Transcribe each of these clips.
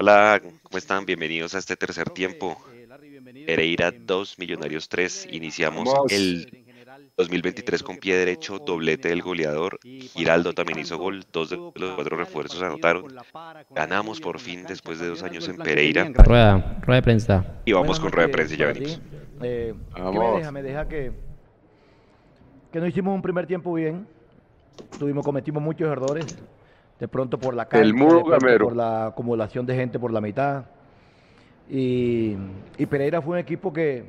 Hola, ¿cómo están? Bienvenidos a este tercer tiempo. Pereira 2, Millonarios 3. Iniciamos el 2023 con pie derecho, doblete del goleador. Giraldo también hizo gol, dos de los cuatro refuerzos anotaron. Ganamos por fin después de dos años en Pereira. Rueda, rueda de prensa. Y vamos con rueda de prensa, ya venimos. Eh, ¿qué me deja? Me deja que, que no hicimos un primer tiempo bien. Tuvimos, cometimos muchos errores. De pronto por la El cancha, muro de por la acumulación de gente por la mitad. Y, y Pereira fue un equipo que,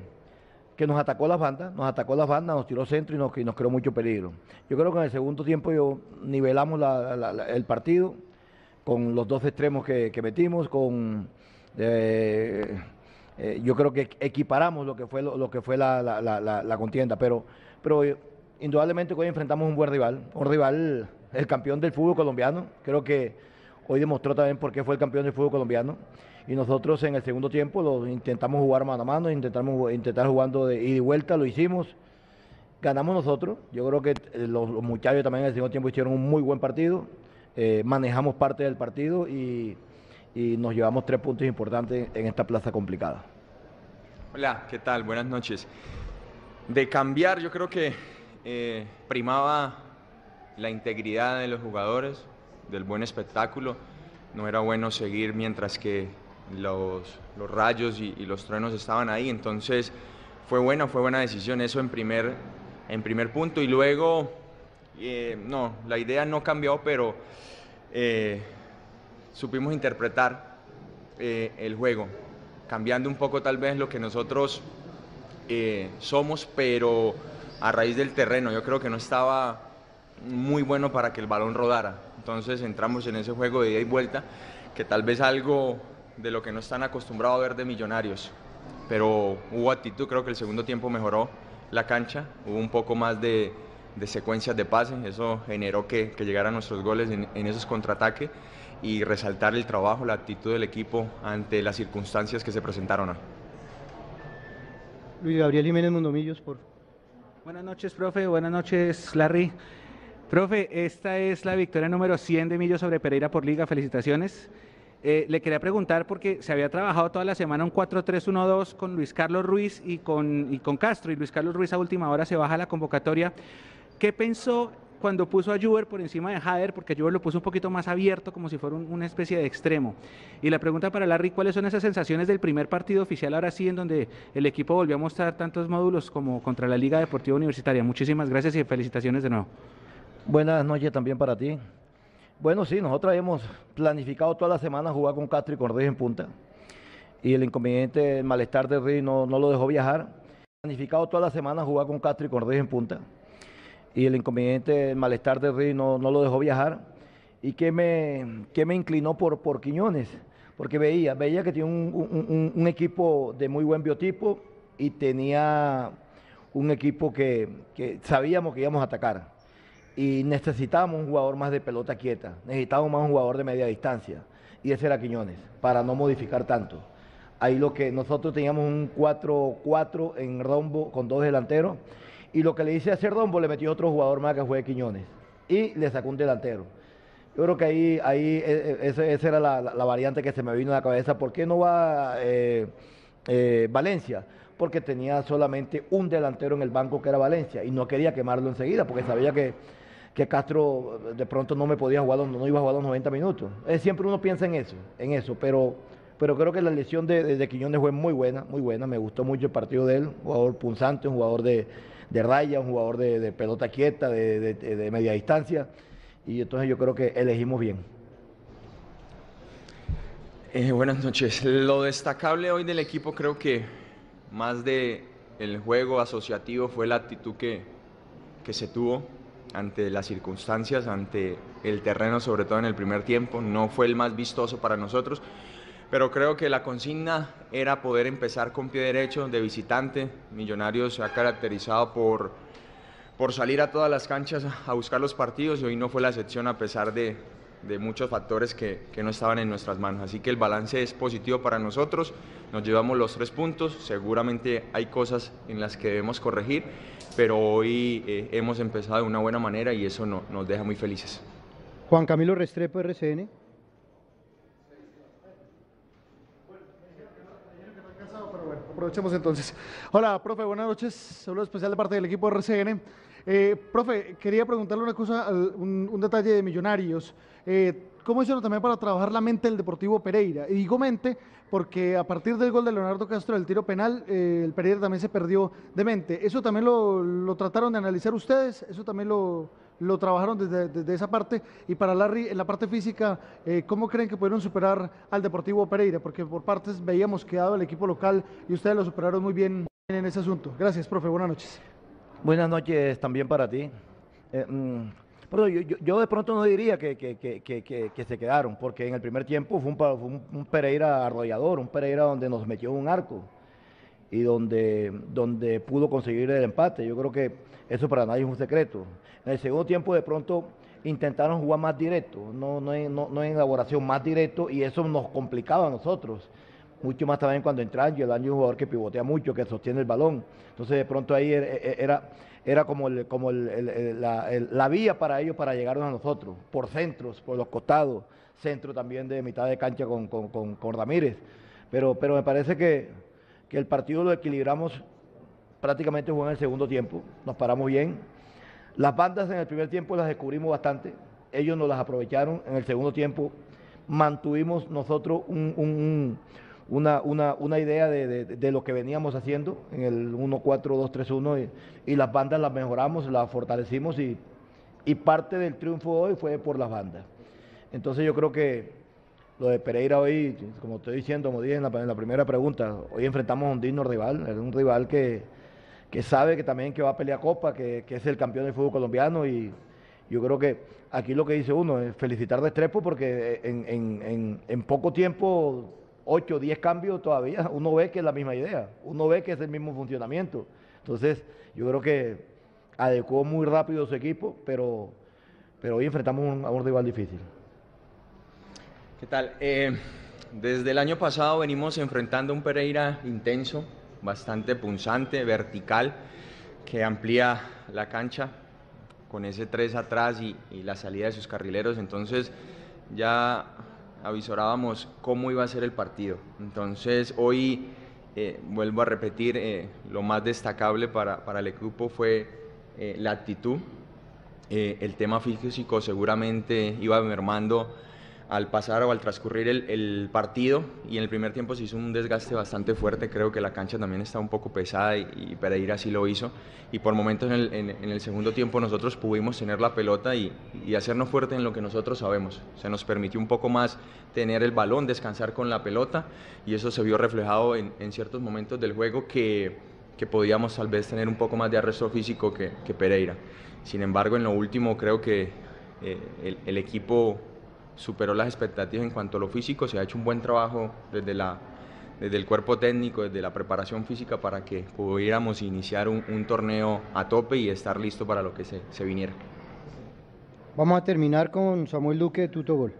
que nos atacó las bandas, nos atacó las bandas, nos tiró centro y nos, y nos creó mucho peligro. Yo creo que en el segundo tiempo yo nivelamos la- la- la- el partido con los dos extremos que, que metimos, con eh, eh, yo creo que equiparamos lo que fue lo, lo que fue la contienda, pero, pero eh, indudablemente hoy enfrentamos un buen rival, un rival, el campeón del fútbol colombiano, creo que hoy demostró también por qué fue el campeón del fútbol colombiano. Y nosotros en el segundo tiempo lo intentamos jugar mano a mano, intentamos intentar jugando de ida y vuelta, lo hicimos ganamos nosotros. Yo creo que eh, los, los muchachos también en el segundo tiempo hicieron un muy buen partido. Eh, manejamos parte del partido y, y nos llevamos tres puntos importantes en esta plaza complicada. Hola, ¿qué tal? Buenas noches. De cambiar, yo creo que eh, primaba la integridad de los jugadores, del buen espectáculo. No era bueno seguir mientras que los, rayos y, los truenos estaban ahí. Entonces fue buena, fue buena decisión eso en primer, en primer punto. Y luego, eh, no, la idea no cambió, pero eh, supimos interpretar eh, el juego, cambiando un poco tal vez lo que nosotros somos, pero a raíz del terreno. Yo creo que no estaba muy bueno para que el balón rodara. Entonces entramos en ese juego de ida y vuelta, que tal vez algo de lo que no están acostumbrados a ver de millonarios. Pero hubo actitud, creo que el segundo tiempo mejoró la cancha, hubo un poco más de, de secuencias de pase, eso generó que, que llegaran nuestros goles en, en esos contraataques y resaltar el trabajo, la actitud del equipo ante las circunstancias que se presentaron hoy. Luis Gabriel Jiménez Mondomillos, por Buenas noches, profe. Buenas noches, Larry. Profe, esta es la victoria número 100 de Millo sobre Pereira por Liga. Felicitaciones. Eh, le quería preguntar porque se había trabajado toda la semana un 4-3-1-2 con Luis Carlos Ruiz y con, Castro, y Luis Carlos Ruiz a última hora se baja la convocatoria. ¿Qué pensó cuando puso a Juber por encima de Hader? Porque Juber lo puso un poquito más abierto, como si fuera un- una especie de extremo. Y la pregunta para Larry, ¿cuáles son esas sensaciones del primer partido oficial ahora sí, en donde el equipo volvió a mostrar tantos módulos como contra la Liga Deportiva Universitaria? Muchísimas gracias y felicitaciones de nuevo. Buenas noches también para ti. Bueno, sí, nosotros habíamos planificado toda la semana jugar con Castro y con Ruiz en punta. Y el inconveniente, el malestar de Ruiz no, no lo dejó viajar. Planificado toda la semana jugar con Castro y con Ruiz en punta. Y el inconveniente, el malestar de Ruiz no, no lo dejó viajar. ¿Y qué me, me inclinó por, por Quiñones? Porque veía, veía que un, un- un- un equipo de muy buen biotipo y tenía un equipo que, que sabíamos que íbamos a atacar y necesitábamos un jugador más de pelota quieta, necesitábamos más un jugador de media distancia, y ese era Quiñones, para no modificar tanto. Ahí lo que nosotros teníamos un 4-4 en rombo con dos delanteros, y lo que le hice hacer rombo le metió otro jugador más que fue Quiñones, y le sacó un delantero. Yo creo que ahí, ahí eh, eh, ese- esa era la- la variante que se me vino a la cabeza. ¿Por qué no va eh, eh, Valencia? Porque tenía solamente un delantero en el banco que era Valencia y no quería quemarlo enseguida porque sabía que, que Castro eh, de pronto no me podía jugar, no iba a jugar los 90 minutos. Siempre uno piensa en eso, en eso, pero, pero creo que la lesión de, de, de Quiñones fue muy buena, muy buena. Me gustó mucho el partido de él, jugador punzante, un jugador de, de raya, un jugador de, pelota quieta, de media distancia. Y entonces yo creo que elegimos bien. Eh, buenas noches. Lo destacable hoy del equipo creo que más de el juego asociativo fue la actitud que, que se tuvo ante las circunstancias, ante el terreno, sobre todo en el primer tiempo. No fue el más vistoso para nosotros, pero creo que la consigna era poder empezar con pie derecho de visitante. Millonarios se ha caracterizado por, por salir a todas las canchas a buscar los partidos y hoy no fue la excepción a pesar de, de muchos factores que, que no estaban en nuestras manos. Así que el balance es positivo para nosotros, nos llevamos los tres puntos, seguramente hay cosas en las que debemos corregir, pero hoy eh, hemos empezado de una buena manera y eso no, nos deja muy felices. Juan Camilo Restrepo, RCN. aprovechemos entonces. Hola, profe, buenas noches. Saludo especial de parte del equipo RCN. Eh, profe, quería preguntarle una cosa, un, un detalle de Millonarios. Eh, ¿Cómo hicieron también para trabajar la mente del Deportivo Pereira? Y digo mente porque a partir del gol de Leonardo Castro del tiro penal, eh, el Pereira también se perdió de mente. ¿Eso también lo, trataron de analizar ustedes? ¿Eso también lo, trabajaron desde, esa parte? Y para Larry, en la parte física, eh, ¿cómo creen que pudieron superar al Deportivo Pereira? Porque por partes veíamos que dado el equipo local y ustedes lo superaron muy bien en ese asunto. Gracias, profe. Buenas noches. Buenas noches también para ti. Eh, mm, yo, de pronto no diría que, se quedaron, porque en el primer tiempo fue un, Pereira arrollador, un Pereira donde nos metió un arco y donde, donde pudo conseguir el empate. Yo creo que eso para nadie es un secreto. En el segundo tiempo de pronto intentaron jugar más directo, no, no, en, no, en elaboración, más directo y eso nos complicaba a nosotros. Mucho más también cuando entra y el año un jugador que pivotea mucho, que sostiene el balón. Entonces de pronto ahí era era como, como la, vía para ellos para llegar a nosotros, por centros, por los costados, centro también de mitad de cancha con, con, Ramírez. Pero, pero me parece que, el partido lo equilibramos prácticamente en el segundo tiempo, nos paramos bien. Las bandas en el primer tiempo las descubrimos bastante, ellos nos las aprovecharon, en el segundo tiempo mantuvimos nosotros un una, una, una idea de, de, lo que veníamos haciendo en el 1-4-2-3-1 y, las bandas las mejoramos, las fortalecimos y, y parte del triunfo hoy fue por las bandas. Entonces yo creo que lo de Pereira hoy, como estoy diciendo, como dije en la, primera pregunta, hoy enfrentamos a un digno rival, un rival que, que sabe que también que va a pelear Copa, que, que, es el campeón del fútbol colombiano y yo creo que aquí lo que dice uno es felicitar de Estrepo porque en, en, en poco tiempo 8 o 10 cambios todavía, uno ve que es la misma idea, uno ve que es el mismo funcionamiento. Entonces, yo creo que adecuó muy rápido su equipo, pero, pero hoy enfrentamos a un rival difícil. ¿Qué tal? Eh, desde el año pasado venimos enfrentando un Pereira intenso, bastante punzante, vertical, que amplía la cancha con ese 3 atrás y la salida de sus carrileros. Entonces, ya avisorábamos cómo iba a ser el partido. Entonces hoy, eh, vuelvo a repetir, eh, lo más destacable para, para el equipo fue eh, la actitud. el tema físico seguramente iba mermando al pasar o al transcurrir el, partido y en el primer tiempo se hizo un desgaste bastante fuerte, creo que la cancha también está un poco pesada y, Pereira así lo hizo y por momentos en el, segundo tiempo nosotros pudimos tener la pelota y, hacernos fuerte en lo que nosotros sabemos, se nos permitió un poco más tener el balón, descansar con la pelota y eso se vio reflejado en, ciertos momentos del juego que, podíamos tal vez tener un poco más de arresto físico que, Pereira. Sin embargo, en lo último creo que eh, el equipo superó las expectativas en cuanto a lo físico, se ha hecho un buen trabajo desde, la, desde el cuerpo técnico, desde la preparación física para que pudiéramos iniciar un, torneo a tope y estar listo para lo que se, se, viniera. Vamos a terminar con Samuel Duque de Tuto Gol.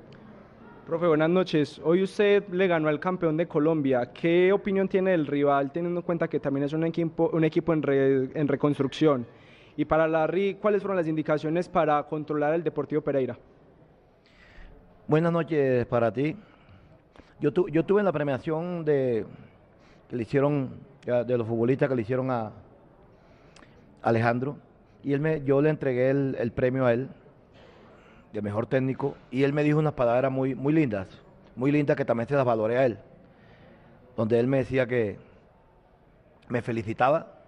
Profe, buenas noches. Hoy usted le ganó al campeón de Colombia. ¿Qué opinión tiene del rival, teniendo en cuenta que también es un equipo, un equipo en, en reconstrucción? Y para Larry, ¿cuáles fueron las indicaciones para controlar el Deportivo Pereira? Buenas noches para ti. Yo, yo tuve en la premiación de que le hicieron, de los futbolistas que le hicieron a Alejandro, y él me, yo le entregué el, premio a él, de mejor técnico, y él me dijo unas palabras muy, muy lindas, muy lindas que también se las valoré a él, donde él me decía que me felicitaba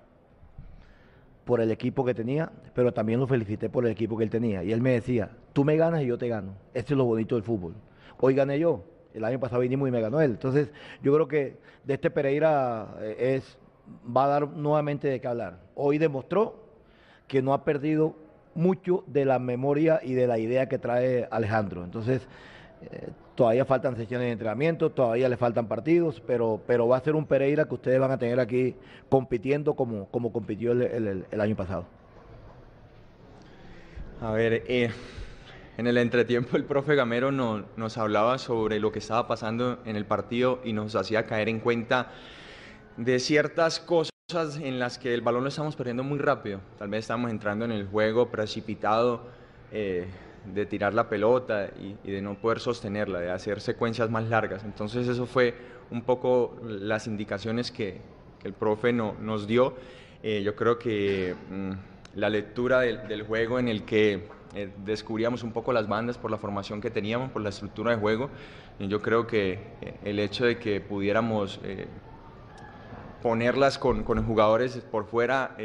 por el equipo que tenía, pero también lo felicité por el equipo que él tenía. Y él me decía, tú me ganas y yo te gano. Esto es lo bonito del fútbol. Hoy gané yo, el año pasado vinimos y me ganó él. Entonces, yo creo que de este Pereira eh, es, va a dar nuevamente de qué hablar. Hoy demostró que no ha perdido mucho de la memoria y de la idea que trae Alejandro. Entonces, todavía faltan sesiones de entrenamiento, todavía le faltan partidos, pero, pero va a ser un Pereira que ustedes van a tener aquí compitiendo como, como compitió el, año pasado. A ver, eh, en el entretiempo el profe Gamero nos hablaba sobre lo que estaba pasando en el partido y nos hacía caer en cuenta de ciertas cosas en las que el balón lo estamos perdiendo muy rápido. Tal vez estamos entrando en el juego precipitado. Eh, de tirar la pelota y, de no poder sostenerla, de hacer secuencias más largas. Entonces eso fue un poco las indicaciones que, el profe no, nos dio. Eh, yo creo que mm, la lectura del, juego en el que eh, descubríamos un poco las bandas por la formación que teníamos, por la estructura de juego, yo creo que el hecho de que pudiéramos ponerlas con, con, jugadores por fuera,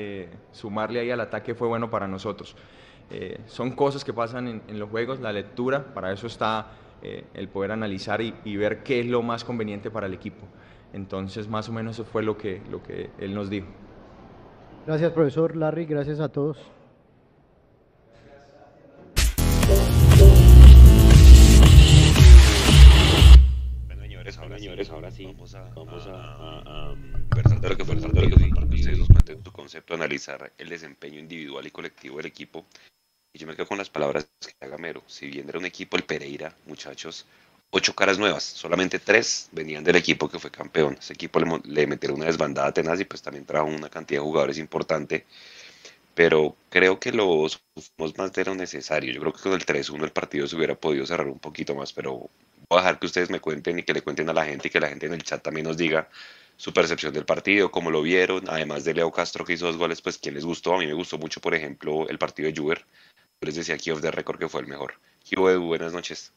sumarle ahí al ataque fue bueno para nosotros. Son cosas que pasan en, en los juegos, la lectura, para eso está eh, el poder analizar y, ver qué es lo más conveniente para el equipo. Entonces, más o menos eso fue lo que, lo que él nos dijo. Gracias, profesor Larry, gracias a todos. Bueno, señores, ahora, señores, ahora sí vamos a, vamos a, conversar de lo que fue el partido, que ustedes nos cuenten tu concepto, analizar el desempeño individual y colectivo del equipo y yo me quedo con las palabras que haga Mero. Si bien era un equipo, el Pereira, muchachos, ocho caras nuevas, solamente tres venían del equipo que fue campeón. Ese equipo le, le metieron una desbandada tenaz y pues también trajo una cantidad de jugadores importante. Pero creo que los más de lo necesario. Yo creo que con el 3-1 el partido se hubiera podido cerrar un poquito más, pero voy a dejar que ustedes me cuenten y que le cuenten a la gente y que la gente en el chat también nos diga su percepción del partido, cómo lo vieron, además de Leo Castro que hizo dos goles, pues quién les gustó. A mí me gustó mucho, por ejemplo, el partido de Juber les decía aquí off the record que fue el mejor. Edu, buenas noches.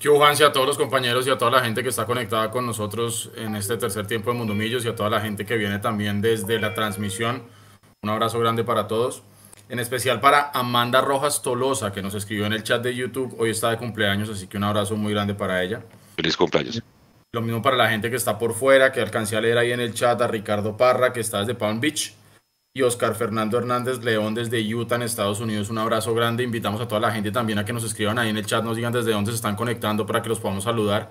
¿Qué y a todos los compañeros y a toda la gente que está conectada con nosotros en este tercer tiempo de Mundomillos y a toda la gente que viene también desde la transmisión. Un abrazo grande para todos. En especial para Amanda Rojas Tolosa, que nos escribió en el chat de YouTube. Hoy está de cumpleaños, así que un abrazo muy grande para ella. Feliz cumpleaños. Lo mismo para la gente que está por fuera, que alcancé a leer ahí en el chat a Ricardo Parra, que está desde Palm Beach y Oscar Fernando Hernández León desde Utah, en Estados Unidos. Un abrazo grande. Invitamos a toda la gente también a que nos escriban ahí en el chat, nos digan desde dónde se están conectando para que los podamos saludar,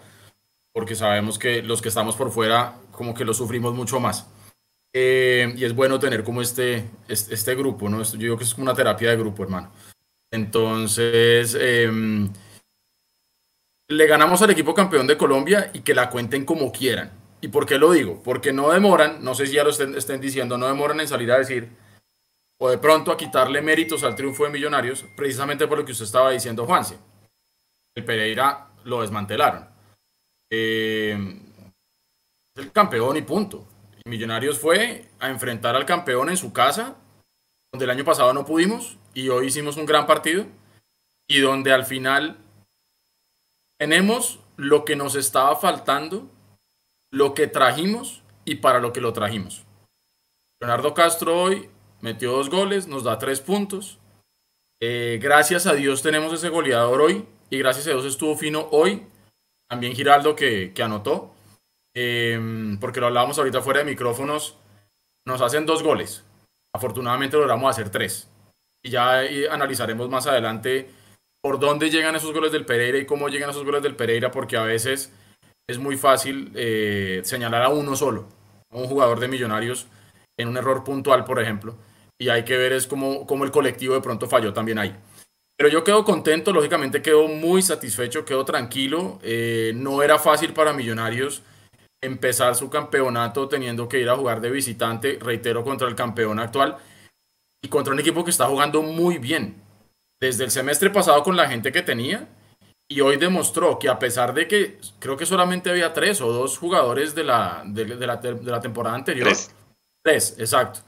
porque sabemos que los que estamos por fuera, como que lo sufrimos mucho más. Eh, y es bueno tener como este, este, grupo, ¿no? Yo digo que es como una terapia de grupo, hermano. Entonces, em, le ganamos al equipo campeón de Colombia y que la cuenten como quieran ¿Y por qué lo digo? Porque no demoran, no sé si ya lo estén, diciendo, no demoran en salir a decir, o de pronto a quitarle méritos al triunfo de Millonarios, precisamente por lo que usted estaba diciendo, Juanse. El Pereira lo desmantelaron. Eh, el campeón y punto. Millonarios fue a enfrentar al campeón en su casa, donde el año pasado no pudimos, y hoy hicimos un gran partido, y donde al final tenemos lo que nos estaba faltando lo que trajimos y para lo que lo trajimos. Leonardo Castro hoy metió dos goles, nos da tres puntos. Eh, gracias a Dios tenemos ese goleador hoy y gracias a Dios estuvo fino hoy. También Giraldo que, anotó, em, porque lo hablábamos ahorita fuera de micrófonos, nos hacen dos goles. Afortunadamente logramos hacer tres. Y ya analizaremos más adelante por dónde llegan esos goles del Pereira y cómo llegan esos goles del Pereira, porque a veces es muy fácil eh, señalar a uno solo, a un jugador de millonarios en un error puntual, por ejemplo, y hay que ver es cómo, el colectivo de pronto falló también ahí. Pero yo quedo contento, lógicamente quedo muy satisfecho, quedo tranquilo. Eh, no era fácil para Millonarios empezar su campeonato teniendo que ir a jugar de visitante, reitero, contra el campeón actual y contra un equipo que está jugando muy bien. Desde el semestre pasado con la gente que tenía, y hoy demostró que a pesar de que creo que solamente había tres o dos jugadores de la, de, la, de la, temporada anterior, tres, exacto,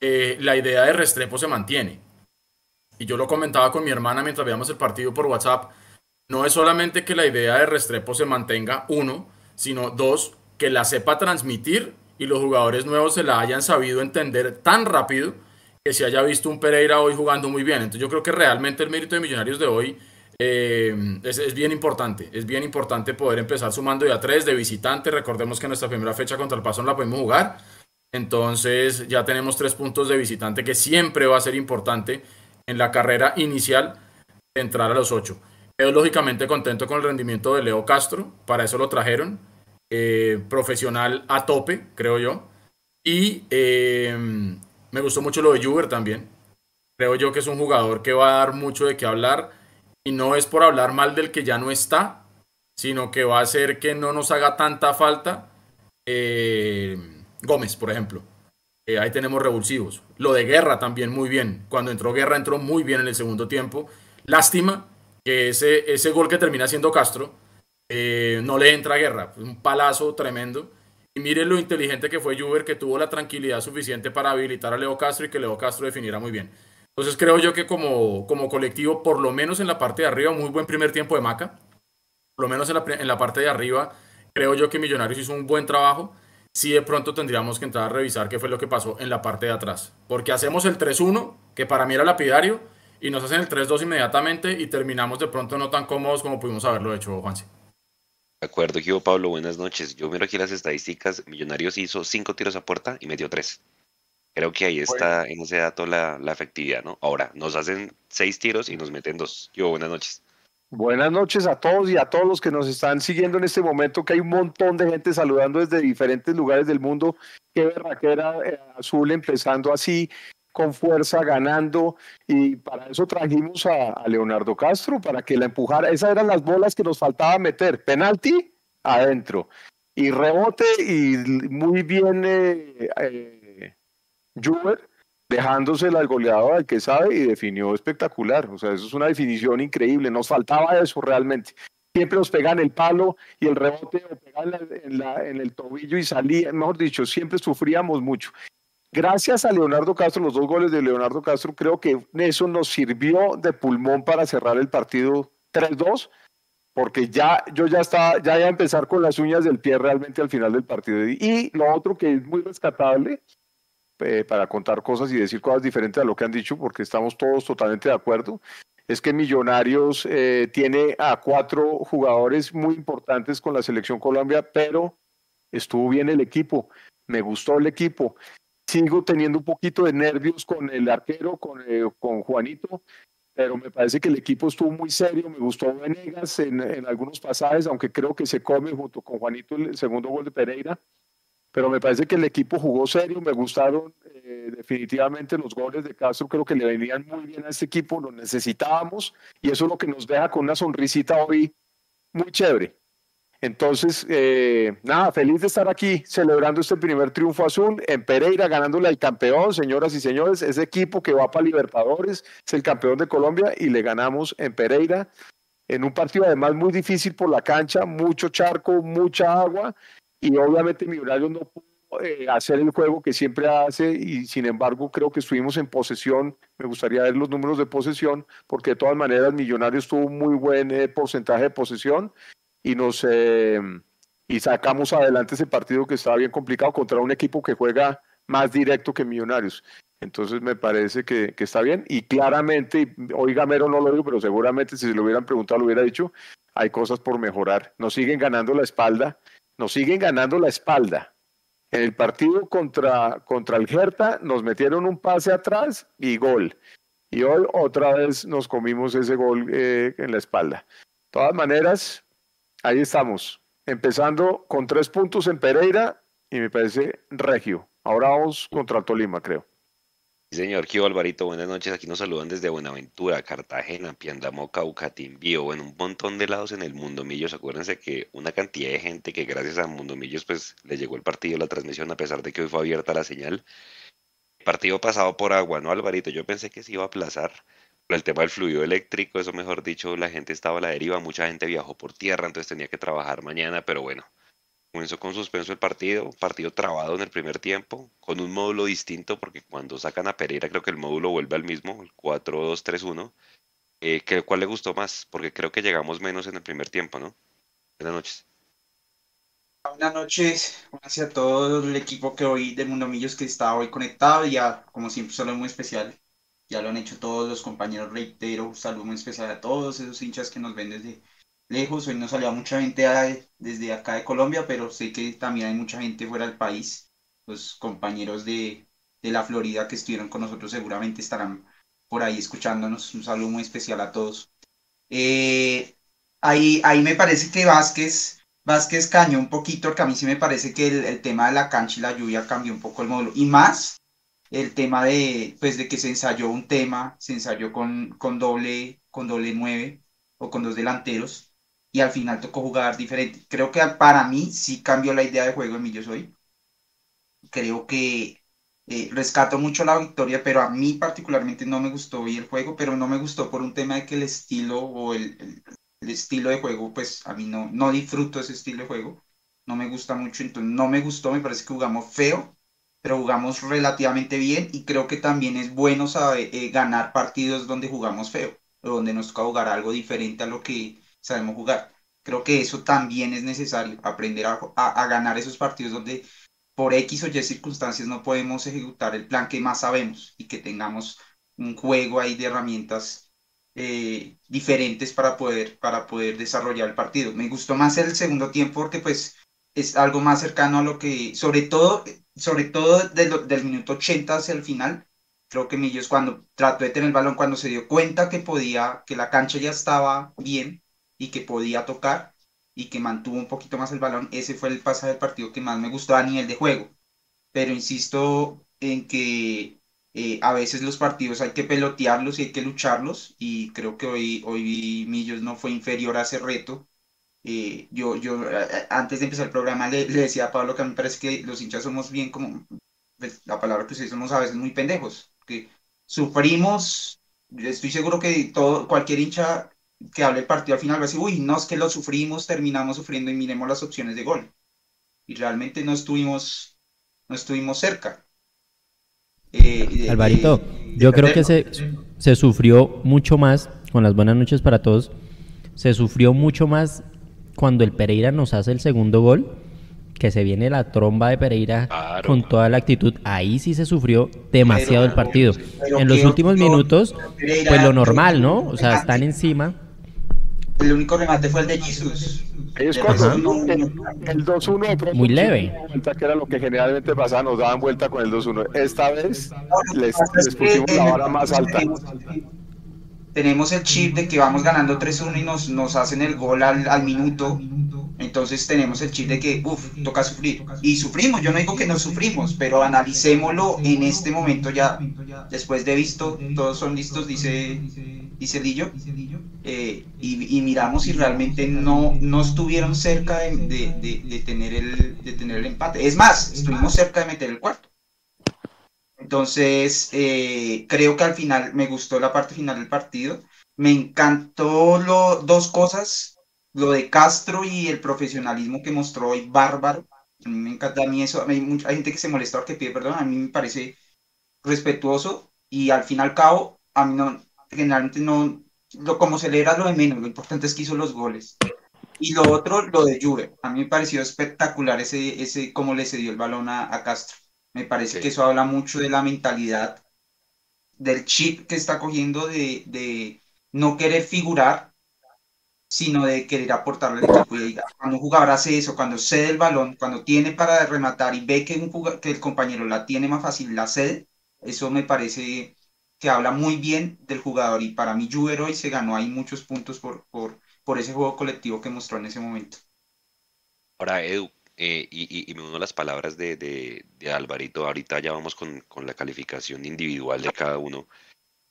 eh, la idea de Restrepo se mantiene. Y yo lo comentaba con mi hermana mientras veíamos el partido por WhatsApp, no es solamente que la idea de Restrepo se mantenga, uno, sino dos, que la sepa transmitir y los jugadores nuevos se la hayan sabido entender tan rápido que se haya visto un Pereira hoy jugando muy bien. Entonces yo creo que realmente el mérito de Millonarios de hoy eh, es, bien importante, es bien importante poder empezar sumando ya tres de visitante. Recordemos que nuestra primera fecha contra el Paso no la podemos jugar. Entonces ya tenemos tres puntos de visitante que siempre va a ser importante en la carrera inicial de entrar a los ocho. Quedo lógicamente contento con el rendimiento de Leo Castro, para eso lo trajeron. Eh, profesional a tope, creo yo. Y eh, me gustó mucho lo de Juber también. Creo yo que es un jugador que va a dar mucho de qué hablar y no es por hablar mal del que ya no está, sino que va a hacer que no nos haga tanta falta eh, Gómez, por ejemplo. Eh, ahí tenemos revulsivos. Lo de Guerra también muy bien. Cuando entró Guerra entró muy bien en el segundo tiempo. Lástima que ese, ese gol que termina siendo Castro eh, no le entra a Guerra. Un palazo tremendo. Y mire lo inteligente que fue Juber, que tuvo la tranquilidad suficiente para habilitar a Leo Castro y que Leo Castro definiera muy bien. Entonces creo yo que como, como colectivo, por lo menos en la parte de arriba, muy buen primer tiempo de Maca. Por lo menos en la, en la parte de arriba, creo yo que Millonarios hizo un buen trabajo. Sí de pronto tendríamos que entrar a revisar qué fue lo que pasó en la parte de atrás. Porque hacemos el 3-1, que para mí era lapidario, y nos hacen el 3-2 inmediatamente y terminamos de pronto no tan cómodos como pudimos haberlo hecho, Juanse. De acuerdo, Gio Pablo, buenas noches. Yo miro aquí las estadísticas. Millonarios hizo cinco tiros a puerta y metió tres. Creo que ahí está en ese dato la, la, efectividad, ¿no? Ahora, nos hacen seis tiros y nos meten dos. Gio, buenas noches. Buenas noches a todos y a todos los que nos están siguiendo en este momento, que hay un montón de gente saludando desde diferentes lugares del mundo. Qué berraquera eh, azul empezando así con fuerza, ganando, y para eso trajimos a, Leonardo Castro, para que la empujara. Esas eran las bolas que nos faltaba meter. Penalti, adentro. Y rebote, y muy bien eh, eh, Juber, dejándosela al goleador, al que sabe, y definió espectacular. O sea, eso es una definición increíble. Nos faltaba eso realmente siempre nos pegan el palo y el rebote o pegan en, en, el tobillo y salía, mejor dicho, siempre sufríamos mucho. Gracias a Leonardo Castro, los dos goles de Leonardo Castro, creo que eso nos sirvió de pulmón para cerrar el partido 3-2, porque ya yo ya estaba, ya iba a empezar con las uñas del pie realmente al final del partido. Y lo otro que es muy rescatable, eh, para contar cosas y decir cosas diferentes a lo que han dicho, porque estamos todos totalmente de acuerdo, es que Millonarios eh, tiene a cuatro jugadores muy importantes con la selección Colombia, pero estuvo bien el equipo, me gustó el equipo. Sigo teniendo un poquito de nervios con el arquero, con, eh, con Juanito, pero me parece que el equipo estuvo muy serio, me gustó Venegas en, en, algunos pasajes, aunque creo que se come junto con Juanito el segundo gol de Pereira, pero me parece que el equipo jugó serio, me gustaron eh, definitivamente los goles de Castro, creo que le venían muy bien a este equipo, lo necesitábamos y eso es lo que nos deja con una sonrisita hoy muy chévere. Entonces, eh, nada, feliz de estar aquí celebrando este primer triunfo azul en Pereira, ganándole al campeón, señoras y señores, ese equipo que va para Libertadores, es el campeón de Colombia y le ganamos en Pereira, en un partido además muy difícil por la cancha, mucho charco, mucha agua y obviamente Millonarios no pudo eh, hacer el juego que siempre hace y sin embargo creo que estuvimos en posesión, me gustaría ver los números de posesión porque de todas maneras Millonarios tuvo un muy buen eh, porcentaje de posesión y nos eh, y sacamos adelante ese partido que estaba bien complicado contra un equipo que juega más directo que Millonarios. Entonces me parece que, que está bien y claramente, hoy Gamero no lo digo, pero seguramente si se lo hubieran preguntado lo hubiera dicho, hay cosas por mejorar. Nos siguen ganando la espalda, nos siguen ganando la espalda. En el partido contra, contra el Hertha nos metieron un pase atrás y gol. Y hoy otra vez nos comimos ese gol eh, en la espalda. De todas maneras, ahí estamos, empezando con tres puntos en Pereira y me parece regio. Ahora vamos contra Tolima, creo. Señor Kio Alvarito, buenas noches. Aquí nos saludan desde Buenaventura, Cartagena, Piandamó, Cauca, Timbío, bueno, un montón de lados en el Mundo Millos. Acuérdense que una cantidad de gente que gracias a Mundo Millos pues le llegó el partido, la transmisión, a pesar de que hoy fue abierta la señal. Partido pasado por agua, ¿no, Alvarito? Yo pensé que se iba a aplazar el tema del fluido eléctrico, eso mejor dicho, la gente estaba a la deriva, mucha gente viajó por tierra, entonces tenía que trabajar mañana, pero bueno, comenzó con suspenso el partido, partido trabado en el primer tiempo, con un módulo distinto, porque cuando sacan a Pereira creo que el módulo vuelve al mismo, el 4-2-3-1. Eh, ¿Cuál le gustó más? Porque creo que llegamos menos en el primer tiempo, ¿no? Buenas noches. Buenas noches, gracias a todo el equipo que hoy de Mundo Millos que está hoy conectado y a, como siempre, solo muy especial ya lo han hecho todos los compañeros, reitero, saludo muy especial a todos esos hinchas que nos ven desde lejos. Hoy nos salió mucha gente desde acá de Colombia, pero sé que también hay mucha gente fuera del país. Los compañeros de, de la Florida que estuvieron con nosotros seguramente estarán por ahí escuchándonos. Un saludo muy especial a todos. Eh, ahí, ahí me parece que Vázquez, Vázquez cañó un poquito, porque a mí sí me parece que el, el tema de la cancha y la lluvia cambió un poco el módulo. Y más el tema de, pues, de que se ensayó un tema, se ensayó con, con, doble, con doble nueve o con dos delanteros y al final tocó jugar diferente. Creo que para mí sí cambió la idea de juego de Soy. Creo que eh, rescato mucho la victoria, pero a mí particularmente no me gustó hoy el juego, pero no me gustó por un tema de que el estilo o el, el, estilo de juego, pues a mí no, no disfruto ese estilo de juego. no me gusta mucho, entonces no me gustó, me parece que jugamos feo, pero jugamos relativamente bien y creo que también es bueno saber, eh, ganar partidos donde jugamos feo, donde nos toca jugar algo diferente a lo que sabemos jugar. Creo que eso también es necesario, aprender a, a ganar esos partidos donde por X o Y circunstancias no podemos ejecutar el plan que más sabemos y que tengamos un juego ahí de herramientas eh, diferentes para poder, para poder desarrollar el partido. Me gustó más el segundo tiempo porque pues es algo más cercano a lo que, sobre todo, sobre todo del minuto 80 hacia el final, creo que Millos cuando trató de tener el balón, cuando se dio cuenta que podía, que la cancha ya estaba bien y que podía tocar, y que mantuvo un poquito más el balón, ese fue el pasaje del partido que más me gustó a nivel de juego. Pero insisto en que eh, a veces los partidos hay que pelotearlos y hay que lucharlos y creo que hoy, hoy Millos no fue inferior a ese reto. Eh, yo, yo antes de empezar el programa le, decía a Pablo que a mí me parece que los hinchas somos bien como, pues, la palabra que ustedes somos a veces muy pendejos, que sufrimos, estoy seguro que todo, cualquier hincha que hable el partido al final va a decir, uy, no es que lo sufrimos, terminamos sufriendo y miremos las opciones de gol. Y realmente no estuvimos, no estuvimos cerca. Eh, Alvarito, yo creo que se, se sufrió mucho más, con las buenas noches para todos, se sufrió mucho más cuando el Pereira nos hace el segundo gol, que se viene la tromba de Pereira con toda la actitud. Ahí sí se sufrió demasiado el partido. En los últimos minutos, pues lo normal, ¿no? O sea, están encima el único remate fue el de Jesus. Ellos cuando el, 2-1 muy leve. Que era lo que generalmente pasaba, nos daban vuelta con el 2-1. Esta vez les, pusimos la vara más alta. Tenemos el chip de que vamos ganando 3-1 y nos, nos hacen el gol al, al minuto. Entonces tenemos el chip de que, uff, toca sufrir. Y sufrimos, yo no digo que no sufrimos, pero analicémoslo en este momento ya. Después de visto, todos son listos, dice dice Lillo, eh, y, miramos si realmente no, no estuvieron cerca de, de, tener el, de tener el empate. Es más, estuvimos cerca de meter el cuarto. Entonces, eh, creo que al final me gustó la parte final del partido. Me encantó lo, dos cosas, lo de Castro y el profesionalismo que mostró hoy, bárbaro. A mí me encanta a mí eso. Hay, mucha, gente que se molesta porque pide perdón, a mí me parece respetuoso y al fin y al cabo, a mí no, generalmente no, lo, como se le era lo de menos, lo importante es que hizo los goles. Y lo otro, lo de Juve. A mí me pareció espectacular ese, ese cómo le cedió el balón a, Castro. Me parece que eso habla mucho de la mentalidad, del chip que está cogiendo de, de no querer figurar, sino de querer aportarle al equipo. Y cuando un jugador hace eso, cuando cede el balón, cuando tiene para rematar y ve que, un que el compañero la tiene más fácil, la cede, eso me parece que habla muy bien del jugador y para mí Juber hoy se ganó ahí muchos puntos por, por, por ese juego colectivo que mostró en ese momento. Ahora, Edu, eh, y, y, me uno a las palabras de, de, de, Alvarito, ahorita ya vamos con, con, la calificación individual de cada uno.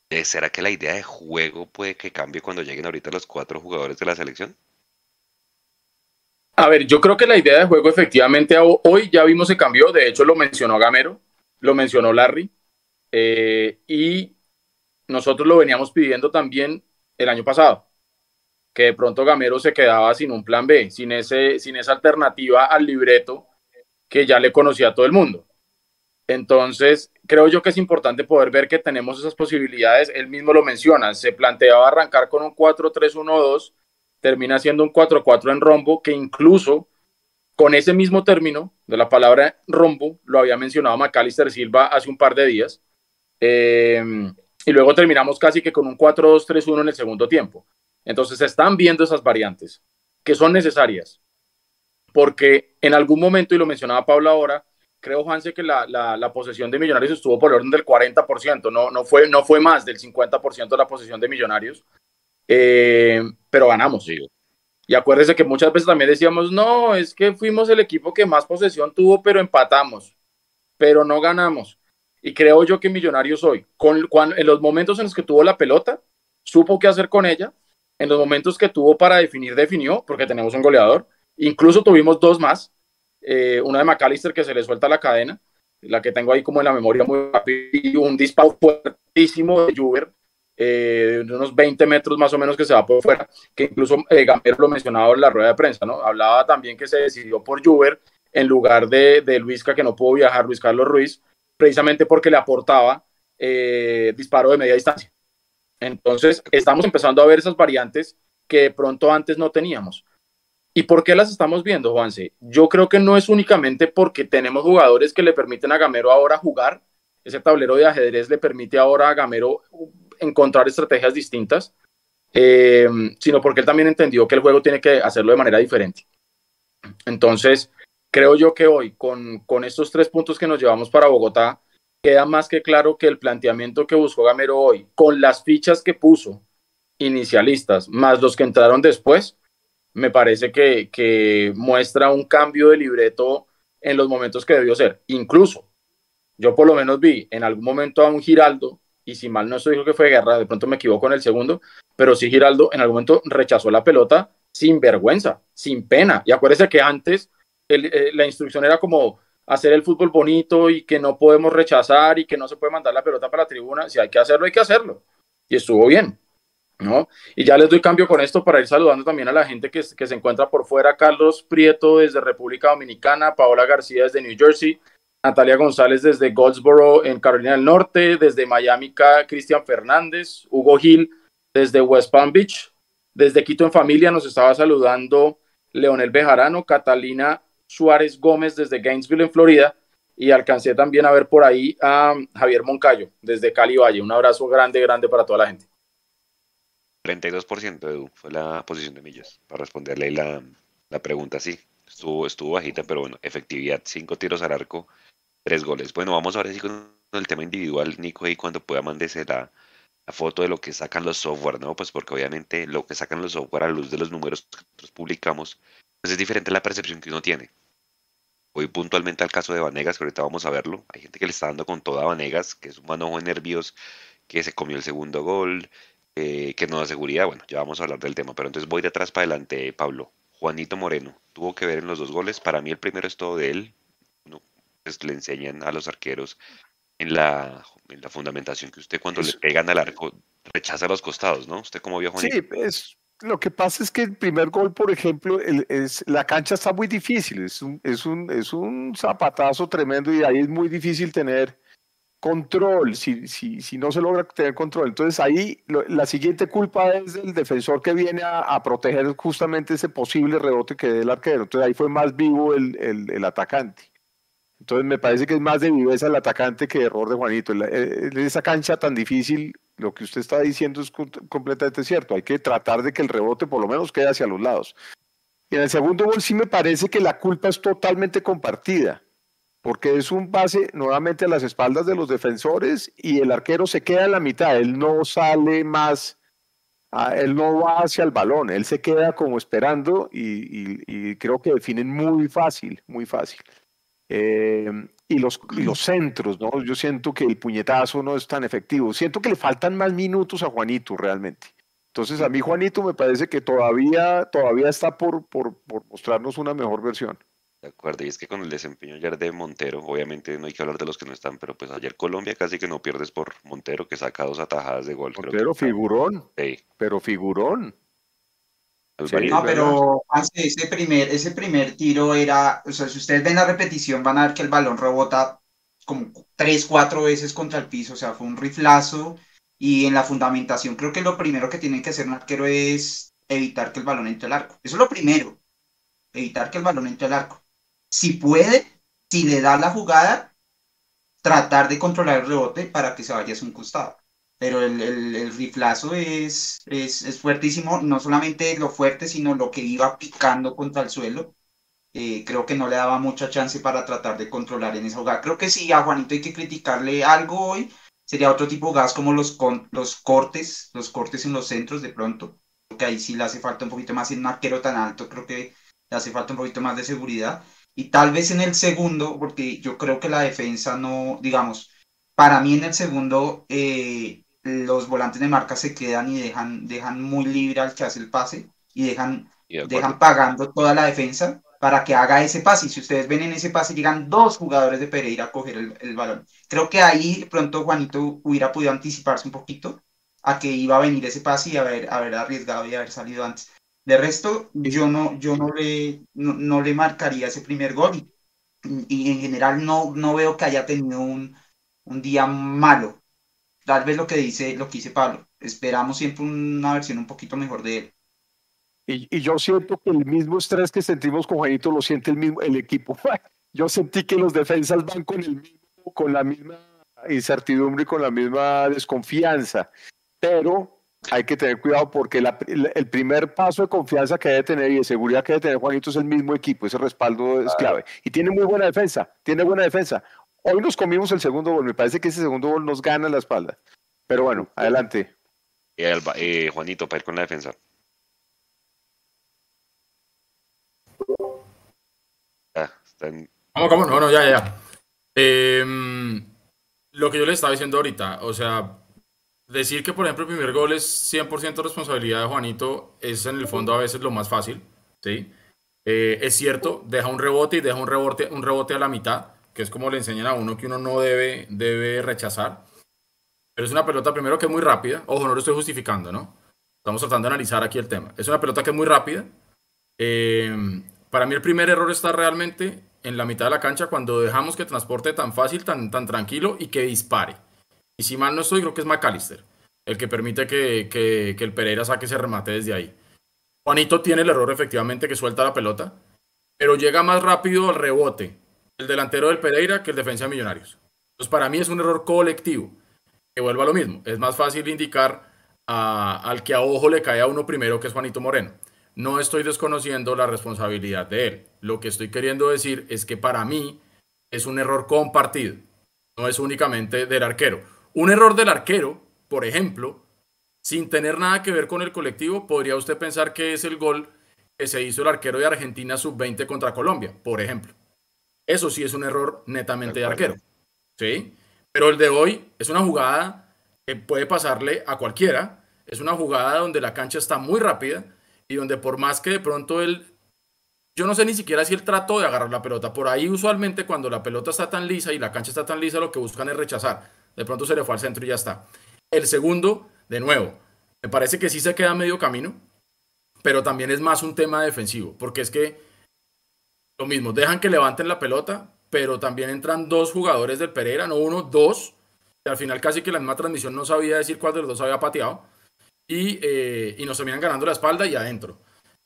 Eh, ¿Será que la idea de juego puede que cambie cuando lleguen ahorita los cuatro jugadores de la selección? A ver, yo creo que la idea de juego efectivamente hoy ya vimos se cambió, de hecho lo mencionó Gamero, lo mencionó Larry, eh, y nosotros lo veníamos pidiendo también el año pasado, que de pronto Gamero se quedaba sin un plan B, sin, ese, sin esa alternativa al libreto que ya le conocía a todo el mundo. Entonces, creo yo que es importante poder ver que tenemos esas posibilidades. Él mismo lo menciona, se planteaba arrancar con un 4-3-1-2, termina siendo un 4-4 en rombo, que incluso con ese mismo término de la palabra rombo, lo había mencionado Macalister Silva hace un par de días. Eh, y luego terminamos casi que con un 4-2-3-1 en el segundo tiempo. Entonces se están viendo esas variantes que son necesarias, porque en algún momento, y lo mencionaba Pablo ahora, creo, Juanse, que la, la, posesión de Millonarios estuvo por el orden del 40%, no, no, fue, no fue más del 50% de la posesión de Millonarios, eh, pero ganamos. Y acuérdese que muchas veces también decíamos, no, es que fuimos el equipo que más posesión tuvo, pero empatamos, pero no ganamos. Y creo yo que Millonarios hoy, con, en los momentos en los que tuvo la pelota, supo qué hacer con ella. En los momentos que tuvo para definir, definió, porque tenemos un goleador. Incluso tuvimos dos más. Eh, una de McAllister que se le suelta la cadena, la que tengo ahí como en la memoria muy rápido, y un disparo fuertísimo de Juber, eh, de unos 20 metros más o menos que se va por fuera, que incluso eh, Gamero lo mencionaba en la rueda de prensa, ¿no? Hablaba también que se decidió por Juber en lugar de, de Luisca, que no pudo viajar, Luis Carlos Ruiz, precisamente porque le aportaba eh, disparo de media distancia. Entonces, estamos empezando a ver esas variantes que de pronto antes no teníamos. ¿Y por qué las estamos viendo, Juanse? Yo creo que no es únicamente porque tenemos jugadores que le permiten a Gamero ahora jugar, ese tablero de ajedrez le permite ahora a Gamero encontrar estrategias distintas, eh, sino porque él también entendió que el juego tiene que hacerlo de manera diferente. Entonces, creo yo que hoy, con, con estos tres puntos que nos llevamos para Bogotá, queda más que claro que el planteamiento que buscó Gamero hoy, con las fichas que puso inicialistas, más los que entraron después, me parece que, muestra un cambio de libreto en los momentos que debió ser. Incluso, yo por lo menos vi en algún momento a un Giraldo, y si mal no estoy, dijo que fue Guerra, de pronto me equivoco en el segundo, pero sí Giraldo en algún momento rechazó la pelota sin vergüenza, sin pena. Y acuérdese que antes eh, la instrucción era como hacer el fútbol bonito y que no podemos rechazar y que no se puede mandar la pelota para la tribuna. Si hay que hacerlo, hay que hacerlo. Y estuvo bien. ¿No? Y ya les doy cambio con esto para ir saludando también a la gente que, que se encuentra por fuera. Carlos Prieto desde República Dominicana, Paola García desde New Jersey, Natalia González desde Goldsboro en Carolina del Norte, desde Miami, Cristian Fernández, Hugo Gil desde West Palm Beach, desde Quito en Familia nos estaba saludando Leonel Bejarano, Catalina Suárez Gómez desde Gainesville, en Florida, y alcancé también a ver por ahí a Javier Moncayo desde Cali Valle. Un abrazo grande, grande para toda la gente. 32% Edu fue la posición de millas para responderle la, la pregunta. Sí, estuvo, estuvo bajita, pero bueno, efectividad, cinco tiros al arco, tres goles. Bueno, vamos ahora sí con el tema individual, Nico, y cuando pueda mandese la, la foto de lo que sacan los software, ¿no? Pues porque obviamente lo que sacan los software a luz de los números que nosotros publicamos, pues es diferente la percepción que uno tiene. Voy puntualmente al caso de Vanegas, que ahorita vamos a verlo. Hay gente que le está dando con toda Vanegas, que es un manojo de nervios, que se comió el segundo gol, eh, que no da seguridad. Bueno, ya vamos a hablar del tema, pero entonces voy de atrás para adelante, Pablo. Juanito Moreno tuvo que ver en los dos goles. Para mí el primero es todo de él. pues le enseñan a los arqueros en la, en la fundamentación que usted cuando le pegan al arco rechaza los costados, ¿no? ¿Usted cómo vio Juanito? Sí, es, lo que pasa es que el primer gol, por ejemplo, es, la cancha está muy difícil, es un, es, un, es un zapatazo tremendo y ahí es muy difícil tener control, si, si, si no se logra tener control. Entonces ahí la siguiente culpa es del defensor que viene a, proteger justamente ese posible rebote que dé el arquero. Entonces ahí fue más vivo el, el, el atacante. Entonces me parece que es más de viveza el atacante que error de Juanito. En eh, esa cancha tan difícil, lo que usted está diciendo es completamente cierto. Hay que tratar de que el rebote por lo menos quede hacia los lados. Y en el segundo gol sí me parece que la culpa es totalmente compartida, porque es un pase nuevamente a las espaldas de los defensores y el arquero se queda en la mitad, él no sale más, él no va hacia el balón, él se queda como esperando y, y creo que definen muy fácil, muy fácil. Eh, y, los, y los centros, ¿no? Yo siento que el puñetazo no es tan efectivo. Siento que le faltan más minutos a Juanito realmente. Entonces a mí Juanito me parece que todavía, todavía está por, por, por mostrarnos una mejor versión. De acuerdo, y es que con el desempeño ayer de Montero, obviamente no hay que hablar de los que no están, pero pues ayer Colombia casi que no pierdes por Montero, que saca dos atajadas de gol. Montero figurón, sí. pero figurón. no, pero ese primer, ese primer tiro era, o sea, si ustedes ven la repetición van a ver que el balón rebota como tres, cuatro veces contra el piso, o sea, fue un riflazo y en la fundamentación creo que lo primero que tiene que hacer un arquero es evitar que el balón entre al arco. Eso es lo primero, evitar que el balón entre al arco. Si puede, si le da la jugada, tratar de controlar el rebote para que se vaya a un costado pero el, el, riflazo es, es, fuertísimo, no solamente lo fuerte, sino lo que iba picando contra el suelo. Eh, creo que no le daba mucha chance para tratar de controlar en esa jugada. Creo que sí, a Juanito hay que criticarle algo hoy. Sería otro tipo de gas como los, con, los cortes, los cortes en los centros de pronto. Creo que ahí sí le hace falta un poquito más en un arquero tan alto, creo que le hace falta un poquito más de seguridad. Y tal vez en el segundo, porque yo creo que la defensa no, digamos, para mí en el segundo eh, los volantes de marca se quedan y dejan, dejan muy libre al que hace el pase y dejan, dejan pagando toda la defensa para que haga ese pase. Y si ustedes ven en ese pase, llegan dos jugadores de Pereira a coger el, el balón. Creo que ahí pronto Juanito hubiera podido anticiparse un poquito a que iba a venir ese pase y haber, haber arriesgado y haber salido antes. De resto, yo no, yo no le, no, le marcaría ese primer gol y, en general no, no veo que haya tenido un, un día malo. Tal vez lo que dice, lo que dice Pablo. Esperamos siempre una versión un poquito mejor de él. Y, yo siento que el mismo estrés que sentimos con Juanito lo siente el mismo el equipo. Yo sentí que los defensas van con el con la misma incertidumbre y con la misma desconfianza. Pero hay que tener cuidado porque el primer paso de confianza que debe tener y de seguridad que debe tener Juanito es el mismo equipo, ese respaldo es clave. Y tiene muy buena defensa, tiene buena defensa. Hoy nos comimos el segundo gol, me parece que ese segundo gol nos gana la espalda. Pero bueno, adelante. Eh, Juanito, para ir con la defensa. Ah, ¿Cómo, cómo? No, no, ya, ya. Em, lo que yo le estaba diciendo ahorita, o sea, decir que, por ejemplo, el primer gol es 100% responsabilidad de Juanito es en el fondo a veces lo más fácil, ¿sí? Eh, es cierto, deja un rebote y deja un rebote, un rebote a la mitad, que es como le enseñan a uno que uno no debe, debe rechazar. Pero es una pelota primero que es muy rápida. Ojo, no lo estoy justificando, ¿no? Estamos tratando de analizar aquí el tema. Es una pelota que es muy rápida. Eh, para mí el primer error está realmente en la mitad de la cancha cuando dejamos que transporte tan fácil, tan, tan tranquilo y que dispare. Y si mal no estoy, creo que es McAllister el que permite que, que, el Pereira saque ese remate desde ahí. Juanito tiene el error efectivamente que suelta la pelota, pero llega más rápido al rebote el delantero del Pereira que el defensa de Millonarios. Entonces para mí es un error colectivo, que vuelva a lo mismo. Es más fácil indicar al que a ojo le cae a uno primero, que es Juanito Moreno. No estoy desconociendo la responsabilidad de él. Lo que estoy queriendo decir es que para mí es un error compartido, no es únicamente del arquero. Un error del arquero, por ejemplo, sin tener nada que ver con el colectivo, podría usted pensar que es el gol que se hizo el arquero de Argentina sub-20 contra Colombia, por ejemplo. Eso sí es un error netamente de arquero. ¿Sí? Pero el de hoy es una jugada que puede pasarle a cualquiera. Es una jugada donde la cancha está muy rápida y donde por más que de pronto él, yo no sé ni siquiera si él trató de agarrar la pelota, por ahí usualmente cuando la pelota está tan lisa y la cancha está tan lisa, lo que buscan es rechazar. De pronto se le fue al centro y ya está. El segundo, de nuevo, me parece que sí se queda medio camino, pero también es más un tema defensivo, porque es que lo mismo, dejan que levanten la pelota, pero también entran dos jugadores del Pereira, no uno, dos, y al final casi que la misma transmisión no sabía decir cuál de los dos había pateado y, eh, y nos terminan ganando la espalda y adentro.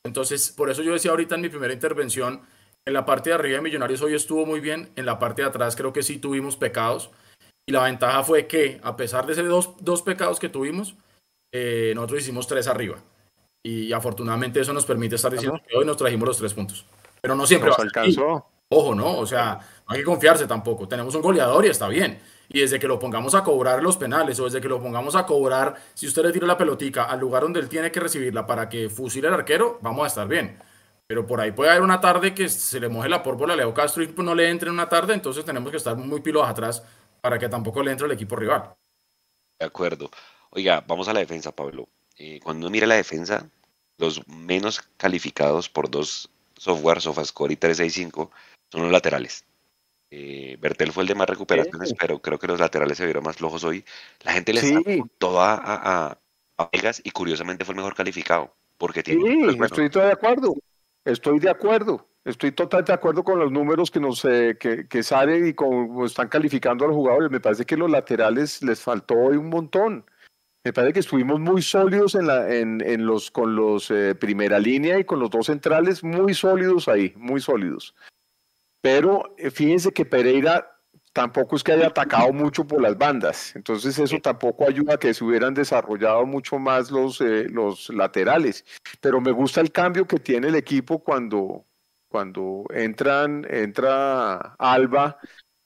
Entonces, por eso yo decía ahorita en mi primera intervención, en la parte de arriba de Millonarios hoy estuvo muy bien, en la parte de atrás creo que sí tuvimos pecados. Y la ventaja fue que, a pesar de esos dos, dos pecados que tuvimos, eh, nosotros hicimos tres arriba. Y afortunadamente eso nos permite estar diciendo que hoy nos trajimos los tres puntos. Pero no siempre nos alcanzó. Ojo, ¿no? O sea, no hay que confiarse tampoco. Tenemos un goleador y está bien y desde que lo pongamos a cobrar los penales o desde que lo pongamos a cobrar, si usted le tira la pelotica al lugar donde él tiene que recibirla para que fusile el arquero, vamos a estar bien. Pero por ahí puede haber una tarde que se le moje la pórvora a Leo Castro y pues no le entre en una tarde, entonces tenemos que estar muy pilos atrás para que tampoco le entre el equipo rival. De acuerdo. Oiga, vamos a la defensa, Pablo. Eh, cuando uno mira la defensa, los menos calificados por dos software, SofaScore y 365, son los laterales. Eh, Bertel fue el de más recuperaciones, pero creo que los laterales se vieron más flojos hoy. La gente le está toda a, a, Vegas y curiosamente fue el mejor calificado. Porque tiene sí, estoy de acuerdo. Estoy de acuerdo. Estoy totalmente de acuerdo con los números que nos eh, que, que salen y como están calificando a los jugadores. Me parece que los laterales les faltó hoy un montón. Me parece que estuvimos muy sólidos en la, en, en los, con los eh, primera línea y con los dos centrales, muy sólidos ahí, muy sólidos. Pero eh, fíjense que Pereira tampoco es que haya atacado mucho por las bandas, entonces eso tampoco ayuda a que se hubieran desarrollado mucho más los, eh, los laterales. Pero me gusta el cambio que tiene el equipo cuando, cuando entran, entra Alba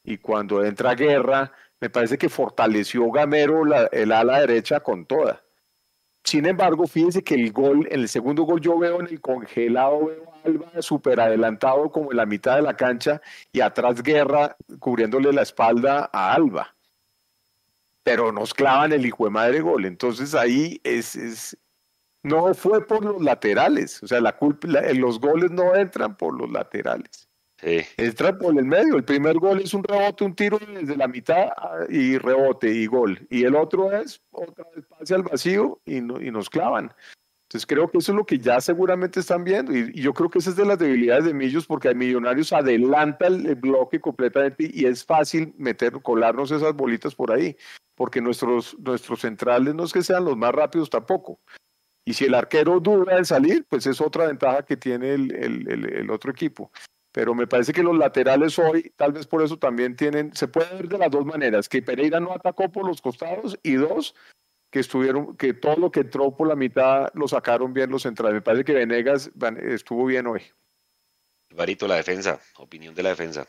y cuando entra Guerra, me parece que fortaleció Gamero el ala derecha con toda. Sin embargo, fíjense que el gol, en el segundo gol yo veo en el congelado, veo a Alba súper adelantado como en la mitad de la cancha y atrás Guerra cubriéndole la espalda a Alba. Pero nos clavan el hijo de madre gol. Entonces ahí es, es no fue por los laterales. O sea, la culpa, los goles no entran por los laterales. Entra por el medio. El primer gol es un rebote, un tiro desde la mitad ah, y rebote y gol. Y el otro es otra vez pase al vacío y, y nos clavan. Entonces creo que eso es lo que ya seguramente están viendo y, yo creo que esa es de las debilidades de Millos porque hay Millonarios adelanta el, bloque completamente y es fácil meter, colarnos esas bolitas por ahí porque nuestros, nuestros centrales no es que sean los más rápidos tampoco. Y si el arquero duda de salir, pues es otra ventaja que tiene el, otro equipo. Pero me parece que los laterales hoy, tal vez por eso también tienen, se puede ver de las dos maneras, que Pereira no atacó por los costados y dos, que estuvieron, que todo lo que entró por la mitad lo sacaron bien los centrales. Me parece que Venegas estuvo bien hoy. Varito, la defensa, opinión de la defensa.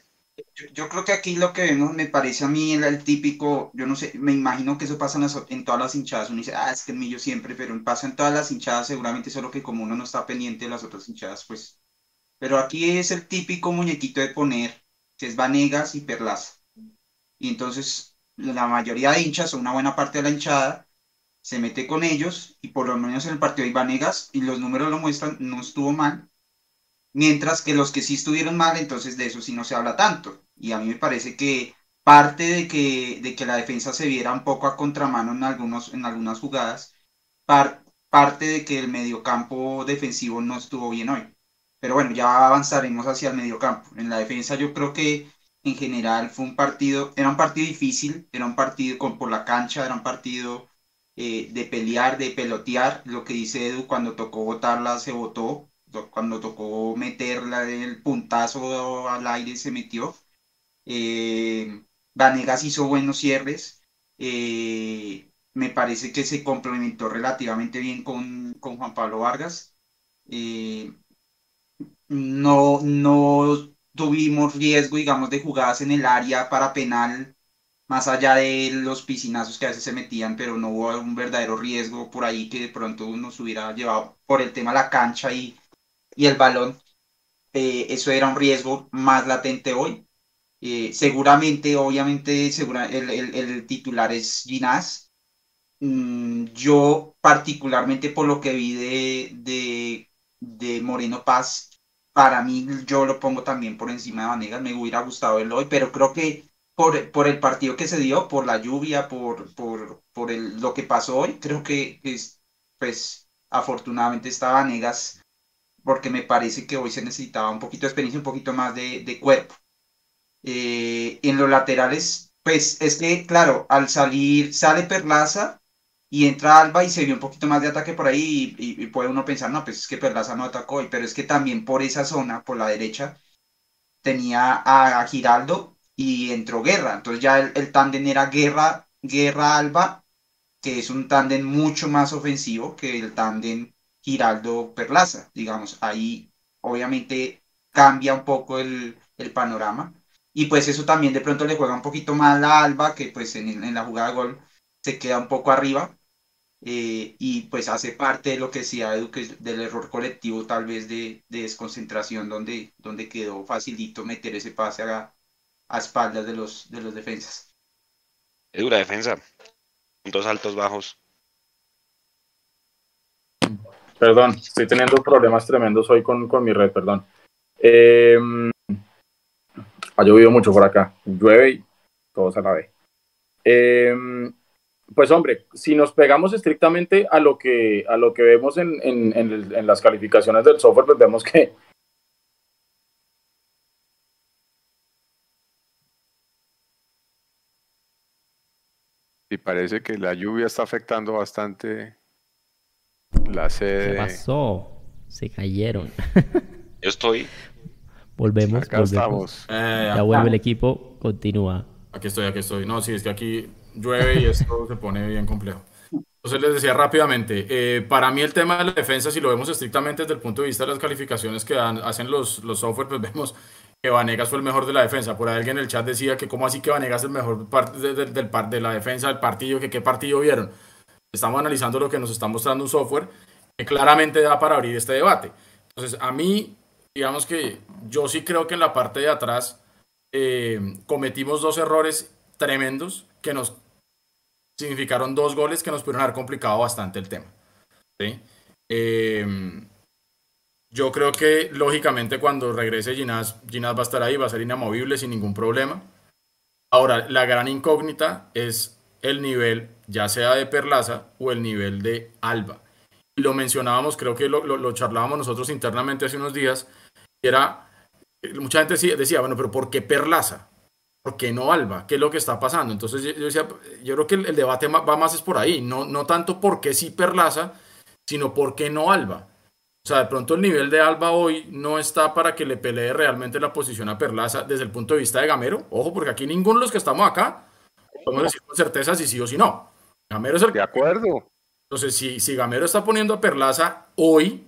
Yo, creo que aquí lo que vemos me parece a mí el, el, típico, yo no sé, me imagino que eso pasa en, todas las hinchadas. Uno dice, ah, es que el millo siempre, pero pasa en todas las hinchadas, seguramente solo que como uno no está pendiente de las otras hinchadas, pues. Pero aquí es el típico muñequito de poner, que es Vanegas y Perlaza. Y entonces la mayoría de hinchas, o una buena parte de la hinchada, se mete con ellos y por lo menos en el partido de Vanegas, y los números lo muestran, no estuvo mal. Mientras que los que sí estuvieron mal, entonces de eso sí no se habla tanto. Y a mí me parece que parte de que, de que la defensa se viera un poco a contramano en, algunos, en algunas jugadas, parte de que el mediocampo defensivo no estuvo bien hoy. Pero bueno, ya avanzaremos hacia el mediocampo. En la defensa yo creo que en general fue un partido, era un partido difícil, era un partido con, por la cancha, era un partido eh, de pelear, de pelotear, lo que dice Edu, cuando tocó botarla se votó, cuando tocó meterla el puntazo al aire se metió. Eh, Vanegas hizo buenos cierres. Eh, me parece que se complementó relativamente bien con, con Juan Pablo Vargas. no, no tuvimos riesgo, digamos, de jugadas en el área para penal más allá de los piscinazos que a veces se metían, pero no hubo un verdadero riesgo por ahí que de pronto nos hubiera llevado por el tema de la cancha y, y el balón. Eh, eso era un riesgo más latente hoy. Eh, seguramente, obviamente, segura, el, el, titular es Ginás. Mm, yo, particularmente por lo que vi de, de, Moreno Paz, para mí yo lo pongo también por encima de Vanegas. Me hubiera gustado verlo hoy, pero creo que por, por el partido que se dio, por la lluvia, por, por, por el, lo que pasó hoy, creo que es, pues afortunadamente estaba Negas, porque me parece que hoy se necesitaba un poquito de experiencia, un poquito más de, de cuerpo. Eh, en los laterales, pues es que, claro, al salir, sale Perlaza y entra Alba y se vio un poquito más de ataque por ahí y, puede uno pensar, no, pues es que Perlaza no atacó hoy, pero es que también por esa zona, por la derecha, tenía a Giraldo y entró Guerra. Entonces ya el, el tándem era Guerra, Guerra Alba, que es un tándem mucho más ofensivo que el tándem Giraldo Perlaza, digamos. Ahí obviamente cambia un poco el, panorama. Y pues eso también de pronto le juega un poquito más a Alba, que pues en, la jugada de gol se queda un poco arriba. Eh, y pues hace parte de lo que decía Edu, que del error colectivo tal vez de, desconcentración, donde, donde quedó facilito meter ese pase a, a espaldas de los, de los defensas. Es dura defensa. Puntos altos, bajos. Perdón, estoy teniendo problemas tremendos hoy con, con mi red, perdón. Eh, ha llovido mucho por acá. Llueve y todo se la ve. Eh, pues hombre, si nos pegamos estrictamente a lo que, a lo que vemos en, en, en las calificaciones del software, pues vemos que Y parece que la lluvia está afectando bastante la sede. ¿Qué pasó? Se cayeron. Yo estoy. Volvemos. Acá estamos. Eh, ya vuelve el equipo, continúa. Aquí estoy, aquí estoy. No, sí, es que aquí llueve y esto se pone bien complejo. Entonces les decía rápidamente, eh, para mí el tema de la defensa, si lo vemos estrictamente desde el punto de vista de las calificaciones que dan, hacen los, los software, pues vemos que Vanegas fue el mejor de la defensa. Por ahí alguien en el chat decía que cómo así que Vanegas es el mejor de, del, de la defensa del partido, que qué partido vieron. Estamos analizando lo que nos está mostrando un software que claramente da para abrir este debate. Entonces, a mí, digamos que yo sí creo que en la parte de atrás eh, cometimos dos errores tremendos que nos significaron dos goles que nos pudieron haber complicado bastante el tema. ¿sí? Eh, Yo creo que lógicamente cuando regrese Ginás, Ginás va a estar ahí, va a ser inamovible sin ningún problema. Ahora, la gran incógnita es el nivel, ya sea de Perlaza o el nivel de Alba. Lo mencionábamos, creo que lo, lo, charlábamos nosotros internamente hace unos días, era, mucha gente decía, bueno, pero ¿por qué Perlaza? ¿Por qué no Alba? ¿Qué es lo que está pasando? Entonces yo, decía, yo creo que el, debate va más es por ahí, no, no tanto por qué sí Perlaza, sino por qué no Alba. O sea, de pronto el nivel de Alba hoy no está para que le pelee realmente la posición a Perlaza desde el punto de vista de Gamero. Ojo, porque aquí ninguno de los que estamos acá podemos decir con certeza si sí o si no. Gamero es el... De acuerdo. Entonces, si, si Gamero está poniendo a Perlaza hoy,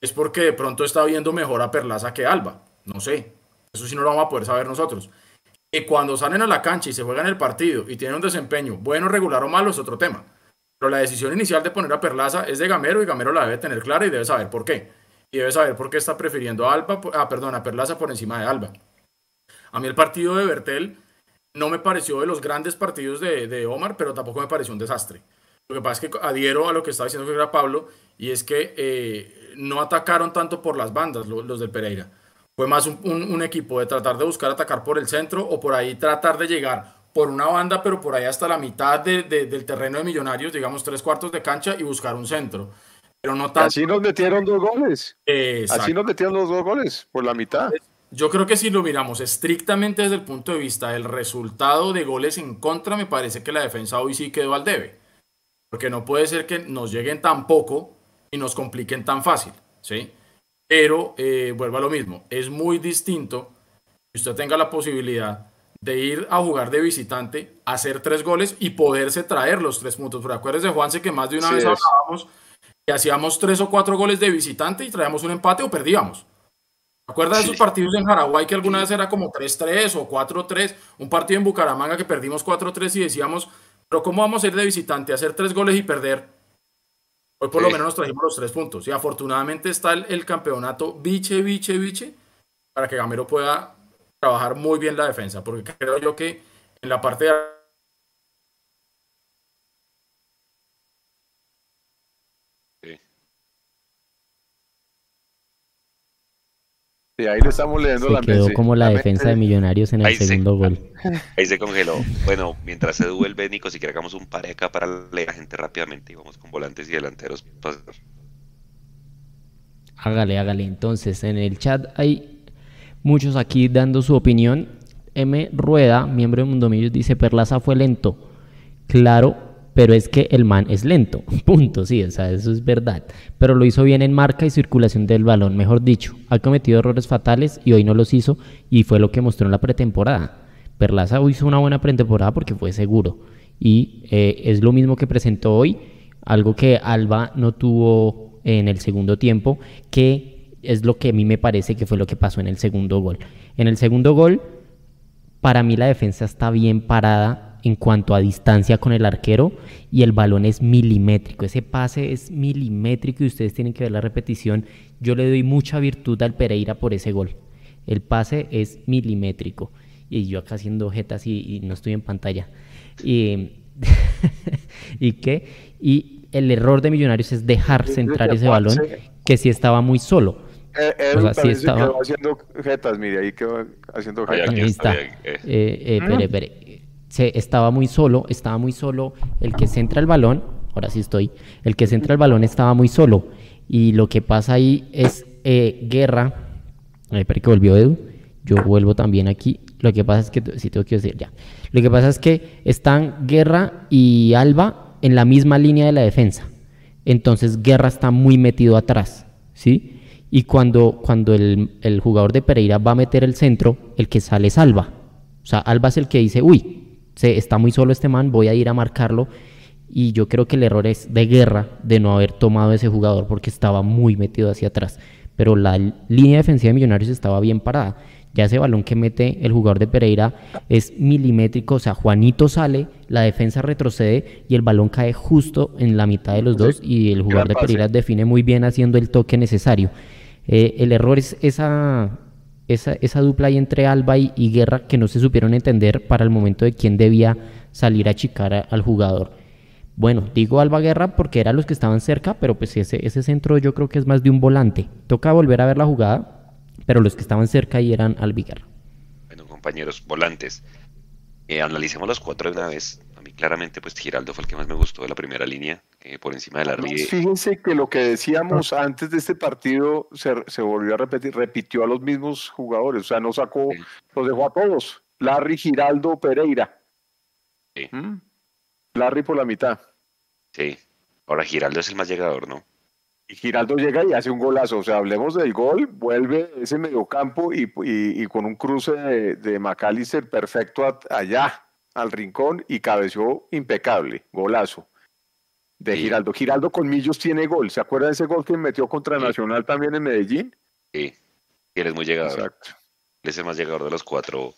es porque de pronto está viendo mejor a Perlaza que Alba. No sé. Eso sí no lo vamos a poder saber nosotros. Y cuando salen a la cancha y se juegan el partido y tienen un desempeño bueno, regular o malo es otro tema. Pero la decisión inicial de poner a Perlaza es de Gamero y Gamero la debe tener clara y debe saber por qué. Y debe saber por qué está prefiriendo a Alba, ah, perdón, a Perlaza por encima de Alba. A mí el partido de Bertel no me pareció de los grandes partidos de, de Omar, pero tampoco me pareció un desastre. Lo que pasa es que adhiero a lo que estaba diciendo que era Pablo, y es que eh, no atacaron tanto por las bandas los, los del Pereira fue más un, equipo de tratar de buscar atacar por el centro o por ahí tratar de llegar por una banda, pero por ahí hasta la mitad del terreno de Millonarios, digamos tres cuartos de cancha y buscar un centro. Pero no Así nos metieron dos goles. Así nos metieron los dos goles, por la mitad. Yo creo que si lo miramos estrictamente desde el punto de vista del resultado de goles en contra, me parece que la defensa hoy sí quedó al debe. Porque no puede ser que nos lleguen tan poco y nos compliquen tan fácil. ¿sí? Pero eh, vuelvo a lo mismo, es muy distinto que usted tenga la posibilidad de ir a jugar de visitante, hacer tres goles y poderse traer los tres puntos. Pero acuérdese, Juanse, que más de una vez hablábamos que hacíamos tres o cuatro goles de visitante y traíamos un empate o perdíamos. ¿Acuerdas de esos partidos en Paraguay que alguna vez era como 3-3 o 4-3? Un partido en Bucaramanga que perdimos 4-3 y decíamos, pero ¿cómo vamos a ir de visitante a hacer tres goles y perder? Hoy por lo menos nos trajimos los tres puntos. Y afortunadamente está el, campeonato biche, biche, biche, para que Gamero pueda trabajar muy bien la defensa. Porque creo yo que en la parte de ahí le estamos leyendo se quedó como la, defensa de Millonarios en el segundo gol. Ahí se congeló. Bueno, mientras se duerme Nico, si que un par acá para leer a gente rápidamente y vamos con volantes y delanteros. Hágale, hágale. Entonces, en el chat hay muchos aquí dando su opinión. M. Rueda, miembro de Mundo Millos, dice: Perlaza fue lento. Claro, pero es que el man es lento, punto, sí, o sea, eso es verdad. Pero lo hizo bien en marca y circulación del balón, mejor dicho. Ha cometido errores fatales y hoy no los hizo y fue lo que mostró en la pretemporada. Perlaza hizo una buena pretemporada porque fue seguro y eh, es lo mismo que presentó hoy, algo que Alba no tuvo en el segundo tiempo, que es lo que a mí me parece que fue lo que pasó en el segundo gol. En el segundo gol, para mí la defensa está bien parada en cuanto a distancia con el arquero y el balón es milimétrico. Ese pase es milimétrico y ustedes tienen que ver la repetición. Yo le doy mucha virtud al Pereira por ese gol. El pase es milimétrico. Y yo acá haciendo jetas y, no estoy en pantalla. Y, ¿Y qué? Y el error de Millonarios es dejar centrar ese balón que si estaba muy solo. Eh, o sea, estaba... haciendo jetas, mire, ahí quedó haciendo jetas. Ahí está. Eh, eh, espere, espere se estaba muy solo, estaba muy solo, el que centra el balón, ahora sí estoy, el que centra el balón estaba muy solo. Y lo que pasa ahí es eh, guerra. Ay, que volvió Edu. Yo vuelvo también aquí. Lo que pasa es que, si tengo que decir ya. Lo que pasa es que están Guerra y Alba en la misma línea de la defensa. Entonces Guerra está muy metido atrás, ¿sí? Y cuando, cuando el, el jugador de Pereira va a meter el centro, el que sale es Alba. O sea, Alba es el que dice, uy, se, está muy solo este man, voy a ir a marcarlo. Y yo creo que el error es de guerra de no haber tomado ese jugador porque estaba muy metido hacia atrás. Pero la línea defensiva de Millonarios estaba bien parada. Ya ese balón que mete el jugador de Pereira es milimétrico, o sea, Juanito sale, la defensa retrocede y el balón cae justo en la mitad de los dos y el jugador de Pereira define muy bien haciendo el toque necesario. Eh, el error es esa, esa, esa dupla ahí entre Alba y, Guerra que no se supieron entender para el momento de quién debía salir a achicar al jugador. Bueno, digo Alba Guerra porque eran los que estaban cerca, pero pues ese, ese centro yo creo que es más de un volante. Toca volver a ver la jugada, pero los que estaban cerca ahí eran Guerra. Bueno, compañeros, volantes. Eh, analicemos los cuatro de una vez. A mí claramente, pues Giraldo fue el que más me gustó de la primera línea, por encima de la Ríe. Fíjense que lo que decíamos antes de este partido se, volvió a repetir, repitió a los mismos jugadores, o sea, no sacó, los dejó a todos. Larry, Giraldo, Pereira. Sí. ¿Mm? Larry por la mitad. Sí. Ahora Giraldo es el más llegador, ¿no? Y Giraldo llega y hace un golazo. O sea, hablemos del gol, vuelve ese mediocampo y, y, con un cruce de, de McAllister perfecto allá, al rincón, y cabeció impecable. Golazo. De Giraldo. Giraldo con Millos tiene gol. ¿Se acuerdan de ese gol que metió contra Nacional también en Medellín? Sí. Y él es muy llegador. Exacto. Él es el más llegador de los cuatro.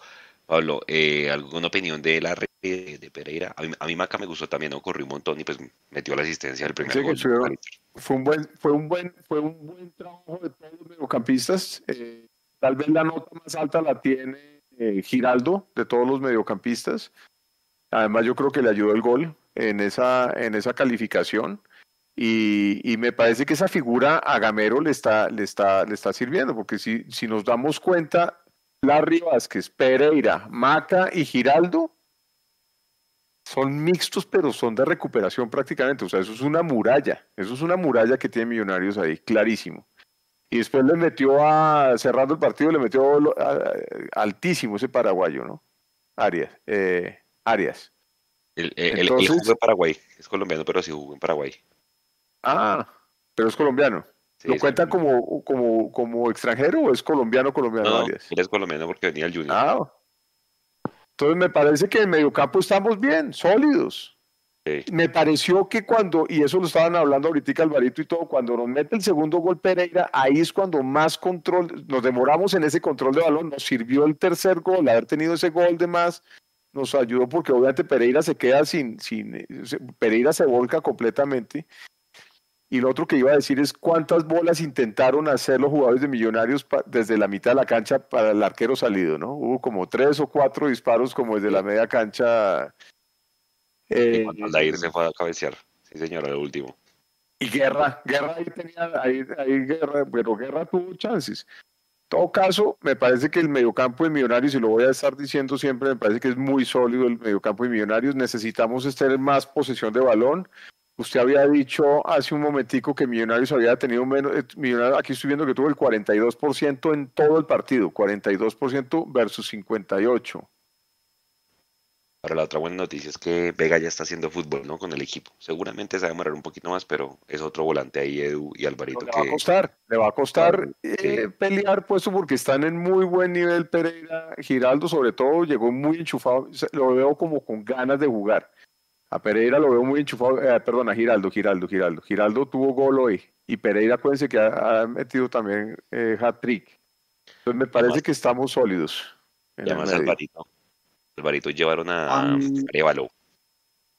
Pablo, eh, ¿alguna opinión de la red de, Pereira? A mí, Maca me gustó también, ¿no? corrió un montón y pues metió la asistencia del primer gol. Fue, un buen, fue, un buen, fue un buen trabajo de todos los mediocampistas. Eh, tal vez la nota más alta la tiene eh, Giraldo de todos los mediocampistas. Además, yo creo que le ayudó el gol en esa, en esa calificación. Y, me parece que esa figura a Gamero le está, le está, le está sirviendo, porque si, si nos damos cuenta, Larry Vázquez, Pereira, Maca y Giraldo son mixtos, pero son de recuperación prácticamente. O sea, eso es una muralla. Eso es una muralla que tiene Millonarios ahí, clarísimo. Y después le metió a, cerrando el partido, le metió altísimo ese paraguayo, ¿no? Arias. Eh, Arias. El, el, jugó en Paraguay. Es colombiano, pero sí jugó en Paraguay. Ah, pero es colombiano. ¿Lo cuentan como, como, como extranjero o es colombiano colombiano? No, él es colombiano porque venía el Junior. Ah, entonces me parece que en mediocampo estamos bien, sólidos. Me pareció que cuando, y eso lo estaban hablando ahorita Alvarito y todo, cuando nos mete el segundo gol Pereira, ahí es cuando más control, nos demoramos en ese control de balón, nos sirvió el tercer gol, haber tenido ese gol de más, nos ayudó porque obviamente Pereira se queda sin, sin Pereira se volca completamente y lo otro que iba a decir es cuántas bolas intentaron hacer los jugadores de Millonarios desde la mitad de la cancha para el arquero salido, ¿no? Hubo como tres o cuatro disparos como desde la media cancha. Eh, Aldair se fue a cabecear, sí señora, el último. Y Guerra, Guerra ahí tenía, ahí, ahí Guerra, pero Guerra tuvo chances. En todo caso, me parece que el mediocampo de Millonarios, y lo voy a estar diciendo siempre, me parece que es muy sólido el mediocampo de Millonarios. Necesitamos tener más posesión de balón. Usted había dicho hace un momentico que Millonarios había tenido menos, eh, Millonarios, aquí estoy viendo que tuvo el 42% en todo el partido, 42% versus 58%. Ahora la otra buena noticia es que Vega ya está haciendo fútbol, ¿no? Con el equipo. Seguramente se va a demorar un poquito más, pero es otro volante ahí, Edu y Alvarito. le va a costar, le va a costar eh, pelear puesto porque están en muy buen nivel Pereira. Giraldo sobre todo llegó muy enchufado, lo veo como con ganas de jugar. A Pereira lo veo muy enchufado, eh, perdón, a Giraldo, Giraldo, Giraldo. Giraldo tuvo gol hoy y Pereira, acuérdense que ha, metido también eh, hat-trick. Entonces me parece que estamos sólidos. Además Alvarito. Alvarito llevaron a Arevalo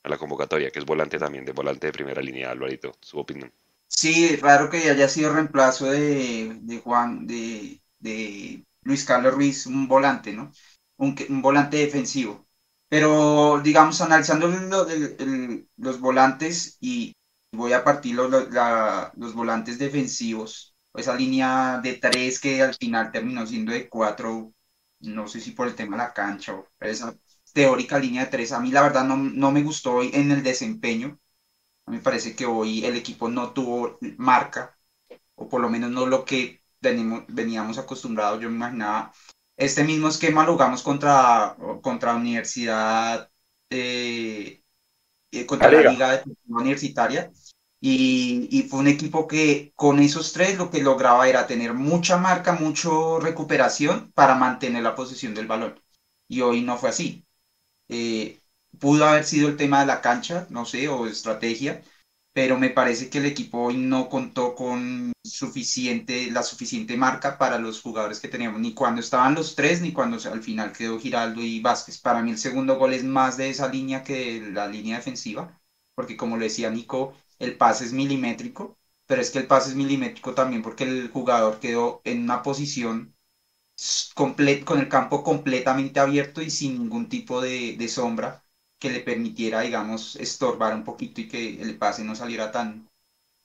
a la convocatoria, que es volante también, de volante de primera línea, Alvarito, su opinión. Sí, raro que haya sido reemplazo de, Juan, de, Luis Carlos Ruiz, un volante, ¿no? un volante defensivo. Pero, digamos, analizando los volantes y voy a partir los, los volantes defensivos, esa línea de tres que al final terminó siendo de cuatro, no sé si por el tema de la cancha o esa teórica línea de tres, a mí la verdad no, no me gustó hoy en el desempeño. A mí me parece que hoy el equipo no tuvo marca, o por lo menos no lo que veníamos acostumbrados. Yo me imaginaba este mismo esquema lo jugamos contra, contra Universidad, eh, eh, contra la, Liga Universitaria. Y, y, fue un equipo que con esos tres lo que lograba era tener mucha marca, mucha recuperación para mantener la posición del balón. Y hoy no fue así. Eh, pudo haber sido el tema de la cancha, no sé, o estrategia, pero me parece que el equipo hoy no contó con suficiente, la suficiente marca para los jugadores que teníamos, ni cuando estaban los tres, ni cuando al final quedó Giraldo y Vázquez. Para mí el segundo gol es más de esa línea que de la línea defensiva, porque como le decía Nico, el pase es milimétrico, pero es que el pase es milimétrico también porque el jugador quedó en una posición con el campo completamente abierto y sin ningún tipo de, sombra que le permitiera, digamos, estorbar un poquito y que el pase no saliera tan,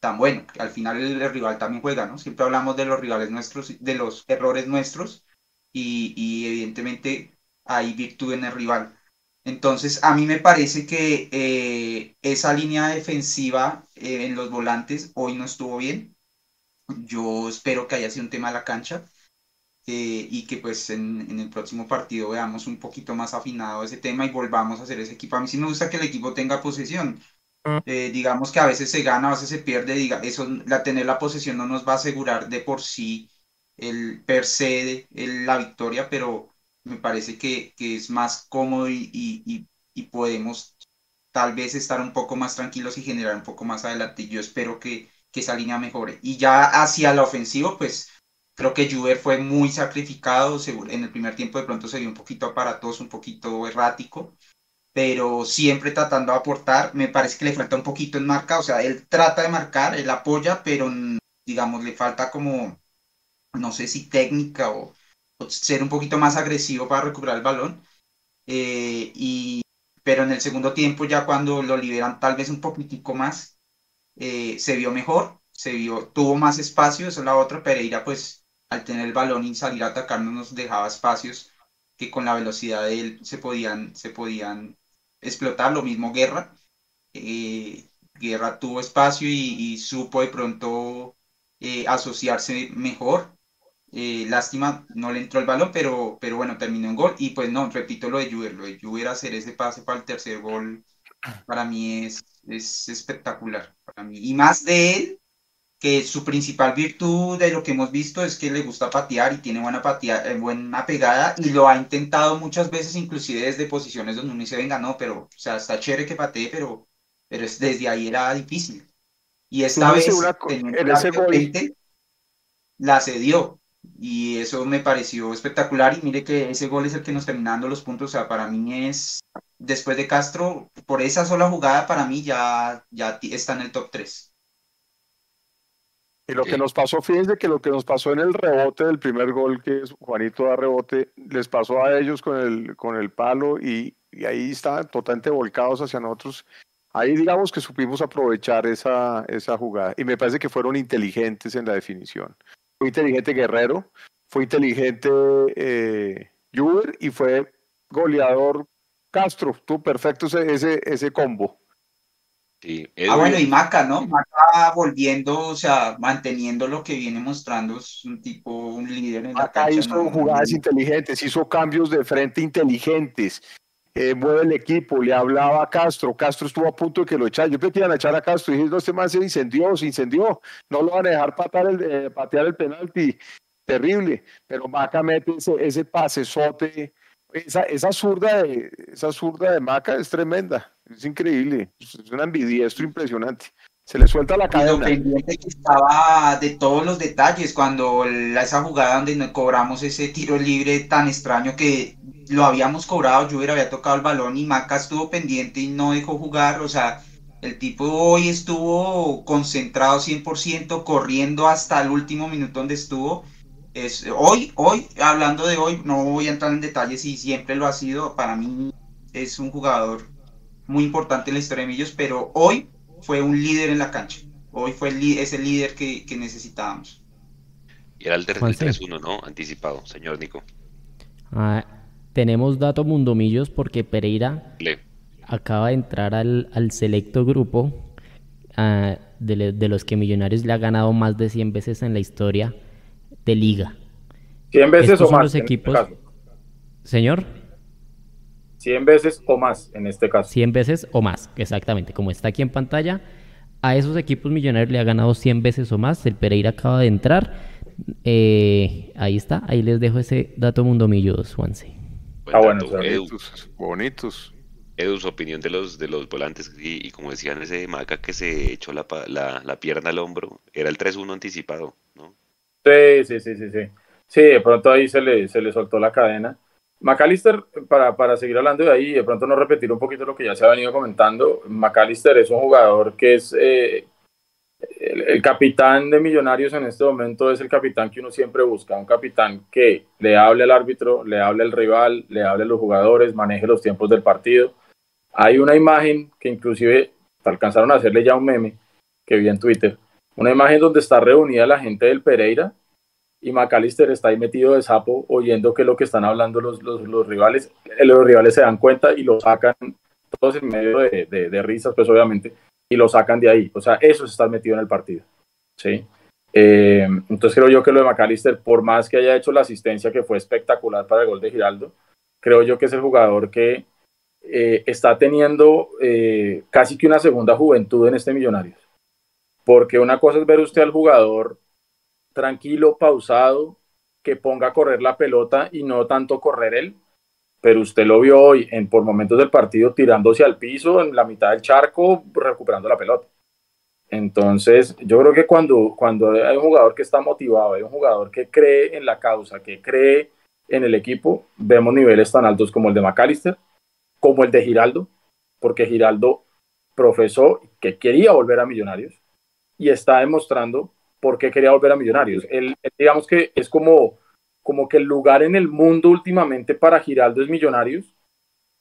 tan bueno. Al final el, rival también juega, ¿no? Siempre hablamos de los rivales nuestros, de los errores nuestros y evidentemente hay virtud en el rival. Entonces, a mí me parece que eh, esa línea defensiva eh, en los volantes hoy no estuvo bien. Yo espero que haya sido un tema de la cancha eh, y que pues en, en, el próximo partido veamos un poquito más afinado ese tema y volvamos a hacer ese equipo. A mí sí me gusta que el equipo tenga posesión. digamos que a veces se gana, a veces se pierde. Diga, eso, la, tener la posesión no nos va a asegurar de por sí el per se el, la victoria, pero me parece que, que es más cómodo y, y, y, podemos tal vez estar un poco más tranquilos y generar un poco más adelante. Yo espero que, que esa línea mejore. Y ya hacia la ofensiva, pues creo que Juber fue muy sacrificado. En el primer tiempo de pronto se vio un poquito aparatoso, un poquito errático, pero siempre tratando de aportar. Me parece que le falta un poquito en marca. O sea, él trata de marcar, él apoya, pero digamos, le falta como, no sé si técnica o ser un poquito más agresivo para recuperar el balón. Eh, y, pero en el segundo tiempo, ya cuando lo liberan tal vez un poquitico más, eh, se vio mejor, se vio, tuvo más espacio, eso es la otra. Pereira, pues al tener el balón y salir a atacar, no nos dejaba espacios que con la velocidad de él se podían, se podían explotar. Lo mismo Guerra. Eh, Guerra tuvo espacio y, supo de pronto asociarse mejor eh, lástima, no le entró el balón, pero, pero bueno, terminó en gol. Y pues no, repito lo de Juber, lo de Juber hacer ese pase para el tercer gol, para mí es, es espectacular. Para mí. Y más de él, que su principal virtud de lo que hemos visto es que le gusta patear y tiene buena, patear, eh, buena pegada y lo ha intentado muchas veces, inclusive desde posiciones donde uno dice, venga, no, pero, o sea, está chévere que patee, pero, pero desde ahí era difícil. Y esta vez, en ese gol... la cedió y eso me pareció espectacular. Y mire que ese gol es el que nos termina dando los puntos, o sea, para mí es, después de Castro, por esa sola jugada, para mí ya, ya está en el top 3. Y lo que nos pasó, fíjense que lo que nos pasó en el rebote del primer gol, que es Juanito da rebote, les pasó a ellos con el, con el palo y, y ahí estaban totalmente volcados hacia nosotros. Ahí digamos que supimos aprovechar esa, esa jugada. Y me parece que fueron inteligentes en la definición fue inteligente Guerrero, fue inteligente eh, Juber y fue goleador Castro. Tú perfecto ese, ese, ese combo. Sí, ah, bueno, y Maca, ¿no? Maca volviendo, o sea, manteniendo lo que viene mostrando, es un tipo, un líder en la cancha. hizo jugadas inteligentes, hizo cambios de frente inteligentes, eh, mueve el equipo, le hablaba a Castro, Castro estuvo a punto de que lo echara, yo pensé que iban a echar a Castro, y dije, no, este man se incendió, se incendió, no lo van a dejar patear el, eh, patear el penalti, terrible, pero Maca mete ese, ese pasesote, esa, esa zurda de, esa zurda de Maca es tremenda, es increíble, es una ambidiestro impresionante. Se le suelta la cadena. Lo pendiente que estaba de todos los detalles cuando esa jugada donde cobramos ese tiro libre tan extraño que lo habíamos cobrado, yo hubiera había tocado el balón y Maca estuvo pendiente y no dejó jugar, o sea, el tipo hoy estuvo concentrado 100%, corriendo hasta el último minuto donde estuvo. Es, hoy, hoy, hablando de hoy, no voy a entrar en detalles y siempre lo ha sido, para mí es un jugador muy importante en la historia de Millos, pero hoy fue un líder en la cancha. Hoy fue el, ese líder que, necesitábamos. Y era el 3-1, ¿no? Anticipado, señor Nico. Ah, tenemos datos mundomillos porque Pereira acaba de entrar al, selecto grupo ah, de, los que Millonarios le ha ganado más de 100 veces en la historia de liga. 100 veces o más. Los este equipos... Señor. 100 veces o más en este caso. 100 veces o más, exactamente. Como está aquí en pantalla, a esos equipos millonarios le ha ganado 100 veces o más. El Pereira acaba de entrar. Eh, ahí está, ahí les dejo ese dato mundomillo, Swansea. Ah, bueno, bonitos, bonitos. Edu, su opinión de los, de los volantes y, como decían ese Maca que se echó la, la, la pierna al hombro, era el 3-1 anticipado, ¿no? Sí, sí, sí, sí, sí. Sí, de pronto ahí se le, se le soltó la cadena. McAllister, para, para seguir hablando de ahí, de pronto no repetir un poquito lo que ya se ha venido comentando, McAllister es un jugador que es eh, el, capitán de Millonarios en este momento, es el capitán que uno siempre busca, un capitán que le hable al árbitro, le hable al rival, le hable a los jugadores, maneje los tiempos del partido. Hay una imagen que inclusive alcanzaron a hacerle ya un meme que vi en Twitter, una imagen donde está reunida la gente del Pereira y McAllister está ahí metido de sapo oyendo que lo que están hablando los, los, los rivales, eh, los rivales se dan cuenta y lo sacan todos en medio de, de, risas, pues obviamente, y lo sacan de ahí. O sea, eso es estar metido en el partido. ¿sí? Eh, entonces creo yo que lo de McAllister, por más que haya hecho la asistencia que fue espectacular para el gol de Giraldo, creo yo que es el jugador que eh, está teniendo eh, casi que una segunda juventud en este Millonarios. Porque una cosa es ver usted al jugador tranquilo, pausado, que ponga a correr la pelota y no tanto correr él, pero usted lo vio hoy en por momentos del partido tirándose al piso en la mitad del charco recuperando la pelota. Entonces, yo creo que cuando, cuando hay un jugador que está motivado, hay un jugador que cree en la causa, que cree en el equipo, vemos niveles tan altos como el de McAllister, como el de Giraldo, porque Giraldo profesó que quería volver a Millonarios y está demostrando por qué quería volver a Millonarios. Él, digamos que es como, como que el lugar en el mundo últimamente para Giraldo es Millonarios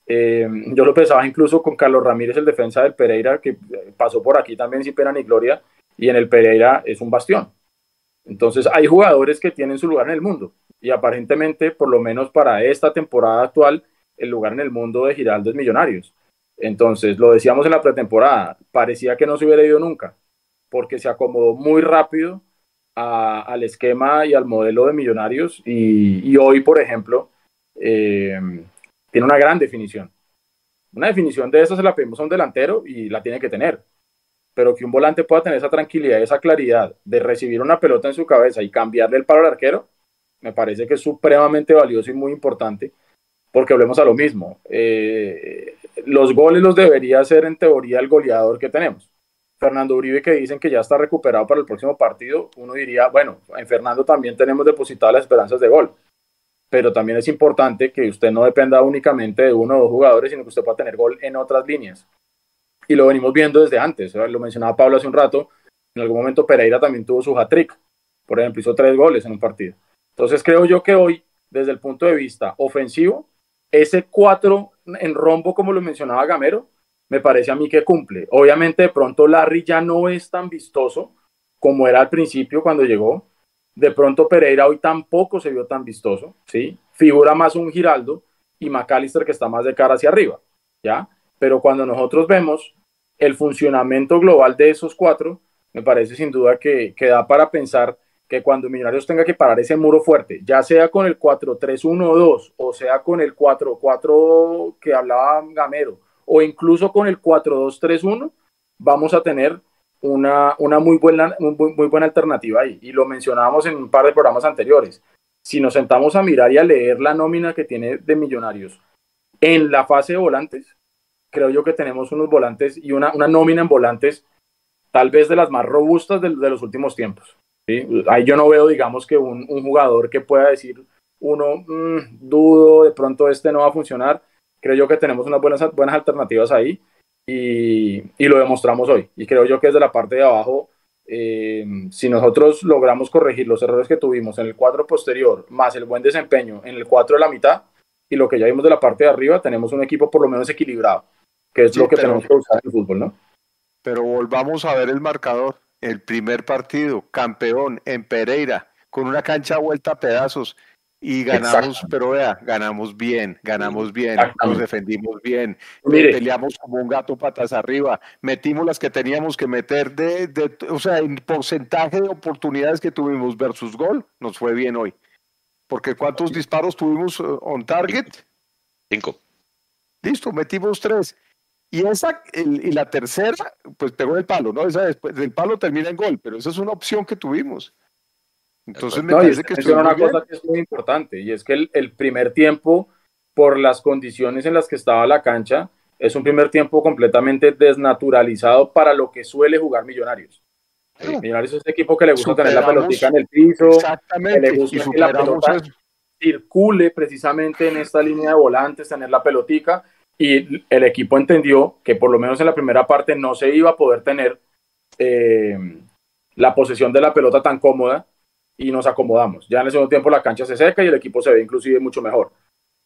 eh, yo lo pensaba incluso con Carlos Ramírez, el defensa del Pereira, que pasó por aquí también sin pena ni gloria, y en el Pereira es un bastión. Entonces hay jugadores que tienen su lugar en el mundo, y aparentemente, por lo menos para esta temporada actual, el lugar en el mundo de Giraldo es Millonarios. Entonces, lo decíamos en la pretemporada, parecía que no se hubiera ido nunca, porque se acomodó muy rápido al esquema y al modelo de Millonarios, y, hoy, por ejemplo, eh, tiene una gran definición. Una definición de eso se la pedimos a un delantero y la tiene que tener. Pero que un volante pueda tener esa tranquilidad, esa claridad de recibir una pelota en su cabeza y cambiarle el palo al arquero, me parece que es supremamente valioso y muy importante, porque hablemos a lo mismo. Eh, los goles los debería hacer en teoría el goleador que tenemos. Fernando Uribe, que dicen que ya está recuperado para el próximo partido, uno diría, bueno, en Fernando también tenemos depositadas las esperanzas de gol pero también es importante que usted no dependa únicamente de uno o dos jugadores, sino que usted pueda tener gol en otras líneas. Y lo venimos viendo desde antes, lo mencionaba Pablo hace un rato, en algún momento Pereira también tuvo su hat-trick, por ejemplo, hizo tres goles en un partido. Entonces creo yo que hoy, desde el punto de vista ofensivo, ese cuatro en rombo, como lo mencionaba Gamero, me parece a mí que cumple. Obviamente de pronto Larry ya no es tan vistoso como era al principio cuando llegó, de pronto Pereira hoy tampoco se vio tan vistoso, ¿sí? Figura más un Giraldo y McAllister que está más de cara hacia arriba, ¿ya? Pero cuando nosotros vemos el funcionamiento global de esos cuatro, me parece sin duda que, que da para pensar que cuando Millonarios tenga que parar ese muro fuerte, ya sea con el 4-3-1-2 o sea con el 4-4 que hablaba Gamero o incluso con el 4-2-3-1, vamos a tener una, una muy, buena, muy, buena alternativa ahí. Y lo mencionábamos en un par de programas anteriores. Si nos sentamos a mirar y a leer la nómina que tiene de Millonarios en la fase de volantes, creo yo que tenemos unos volantes y una, una nómina en volantes tal vez de las más robustas de, los últimos tiempos. Ahí yo no veo, digamos, que un, un jugador que pueda decir, uno, mm, dudo, de pronto este no va a funcionar. Creo yo que tenemos unas buenas, buenas alternativas ahí y, lo demostramos hoy. Y creo yo que desde la parte de abajo, eh, si nosotros logramos corregir los errores que tuvimos en el cuadro posterior, más el buen desempeño en el 4 de la mitad, y lo que ya vimos de la parte de arriba, tenemos un equipo por lo menos equilibrado, que es lo que tenemos que usar en el fútbol, ¿no? Pero volvamos a ver el marcador. El primer partido, campeón en Pereira, con una cancha vuelta a pedazos, y ganamos, pero vea, ganamos bien, ganamos bien, nos defendimos bien, peleamos como un gato patas arriba, metimos las que teníamos que meter de, de, o sea, en porcentaje de oportunidades que tuvimos versus gol, nos fue bien hoy. Porque ¿cuántos disparos tuvimos uh, on target? Cinco. Listo, metimos tres. Y esa, y la tercera, pues pegó el palo, ¿no? Esa después del palo termina en gol, pero esa es una opción que tuvimos. Entonces me parece que es una cosa que es muy importante y es que el, primer tiempo, por las condiciones en las que estaba la cancha, es un primer tiempo completamente desnaturalizado para lo que suele jugar Millonarios. Millonarios es un equipo que le gusta tener la pelotita en el piso, que le gusta que la pelota circule precisamente en esta línea de volantes, tener la pelotica, y el equipo entendió que por lo menos en la primera parte no se iba a poder tener eh, la posesión de la pelota tan cómoda y nos acomodamos. Ya en el segundo tiempo la cancha se seca y el equipo se ve inclusive mucho mejor.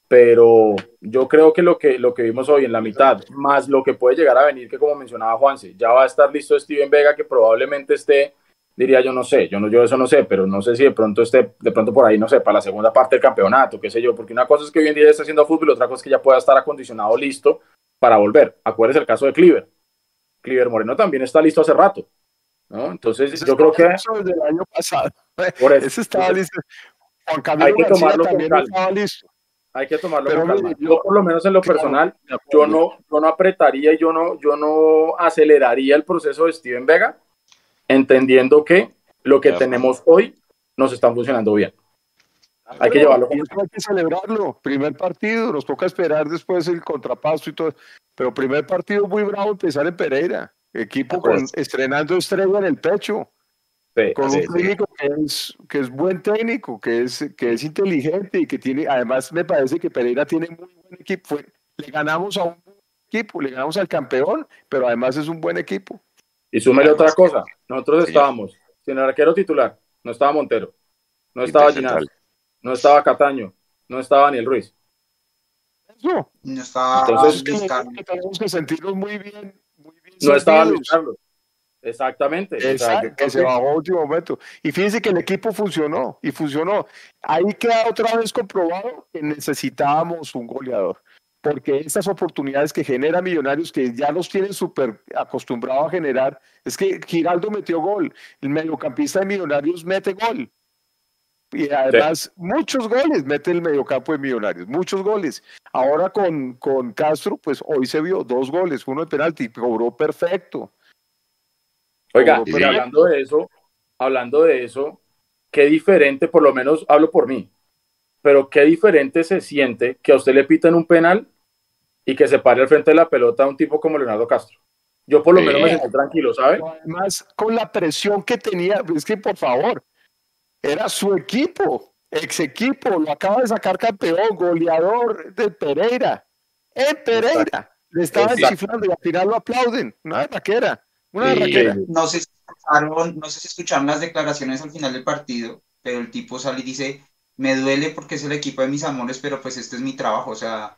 pero yo creo que lo que, lo que vimos hoy en la mitad, más lo que puede llegar a venir, que como mencionaba Juanse, ya va a estar listo Steven Vega, que probablemente esté, diría yo, no sé, yo, no, yo eso no sé, pero no sé si de pronto esté, de pronto por ahí, no sé, para la segunda parte del campeonato, qué sé yo, porque una cosa es que hoy en día está haciendo fútbol, otra cosa es que ya pueda estar acondicionado listo para volver. Acuérdese el caso de Cleaver. Cleaver Moreno también está listo hace rato. ¿No? Entonces, yo creo que. Eso desde el año pasado. Por eso. Ese estaba listo. Juan Camilo hay que García tomarlo también con calma. estaba listo. Hay que tomarlo Pero con calma. mire, Yo, por lo menos en lo claro, personal, yo no, yo no apretaría y yo no, yo no aceleraría el proceso de Steven Vega, entendiendo que lo que Ya, tenemos hoy nos está funcionando bien. Hay que llevarlo con hay que celebrarlo. Primer partido, nos toca esperar después el contrapasto y todo. Pero primer partido muy bravo empezar en Pereira. Equipo con, estrenando estrella en el pecho. Sí, Con sí, un sí. técnico que es, que es buen técnico, que es, que es inteligente y que tiene, además me parece que Pereira tiene muy buen equipo. Fue- le ganamos a un buen equipo, le ganamos al campeón, pero además es un buen equipo. Y súmele otra cosa. Nosotros estábamos sin el arquero titular. No estaba Montero. No estaba Ginás. No estaba Cataño. No estaba Daniel Ruiz. Eso. No está Entonces, es que, Luis Carlos. que tenemos que sentirnos muy bien. No estaba. Carlos. Exactamente. Exacto, que se bajó a último momento. Y fíjense que el equipo funcionó y funcionó. Ahí queda otra vez comprobado que necesitábamos un goleador. Porque estas oportunidades que genera Millonarios, que ya los tienen súper acostumbrados a generar, es que Giraldo metió gol, el mediocampista de Millonarios mete gol. Y además, muchos goles mete el mediocampo de Millonarios, muchos goles. Ahora con, con Castro, pues hoy se vio dos goles, uno de penalti, cobró perfecto. Oiga, Cobró perfecto. hablando de eso, hablando de eso, qué diferente, por lo menos hablo por mí, pero qué diferente se siente que a usted le piten un penal y que se pare al frente de la pelota a un tipo como Leonardo Castro. Yo por lo menos me sentí tranquilo, ¿sabe? Además con la presión que tenía, es que por favor, era su equipo, ex equipo, lo acaba de sacar campeón, goleador de Pereira, en Pereira, le estaban chiflando y al final lo aplauden, una berraquera, una Sí. No sé, si escucharon, no sé si escucharon las declaraciones al final del partido, pero el tipo sale y dice, me duele porque es el equipo de mis amores, pero pues este es mi trabajo, o sea,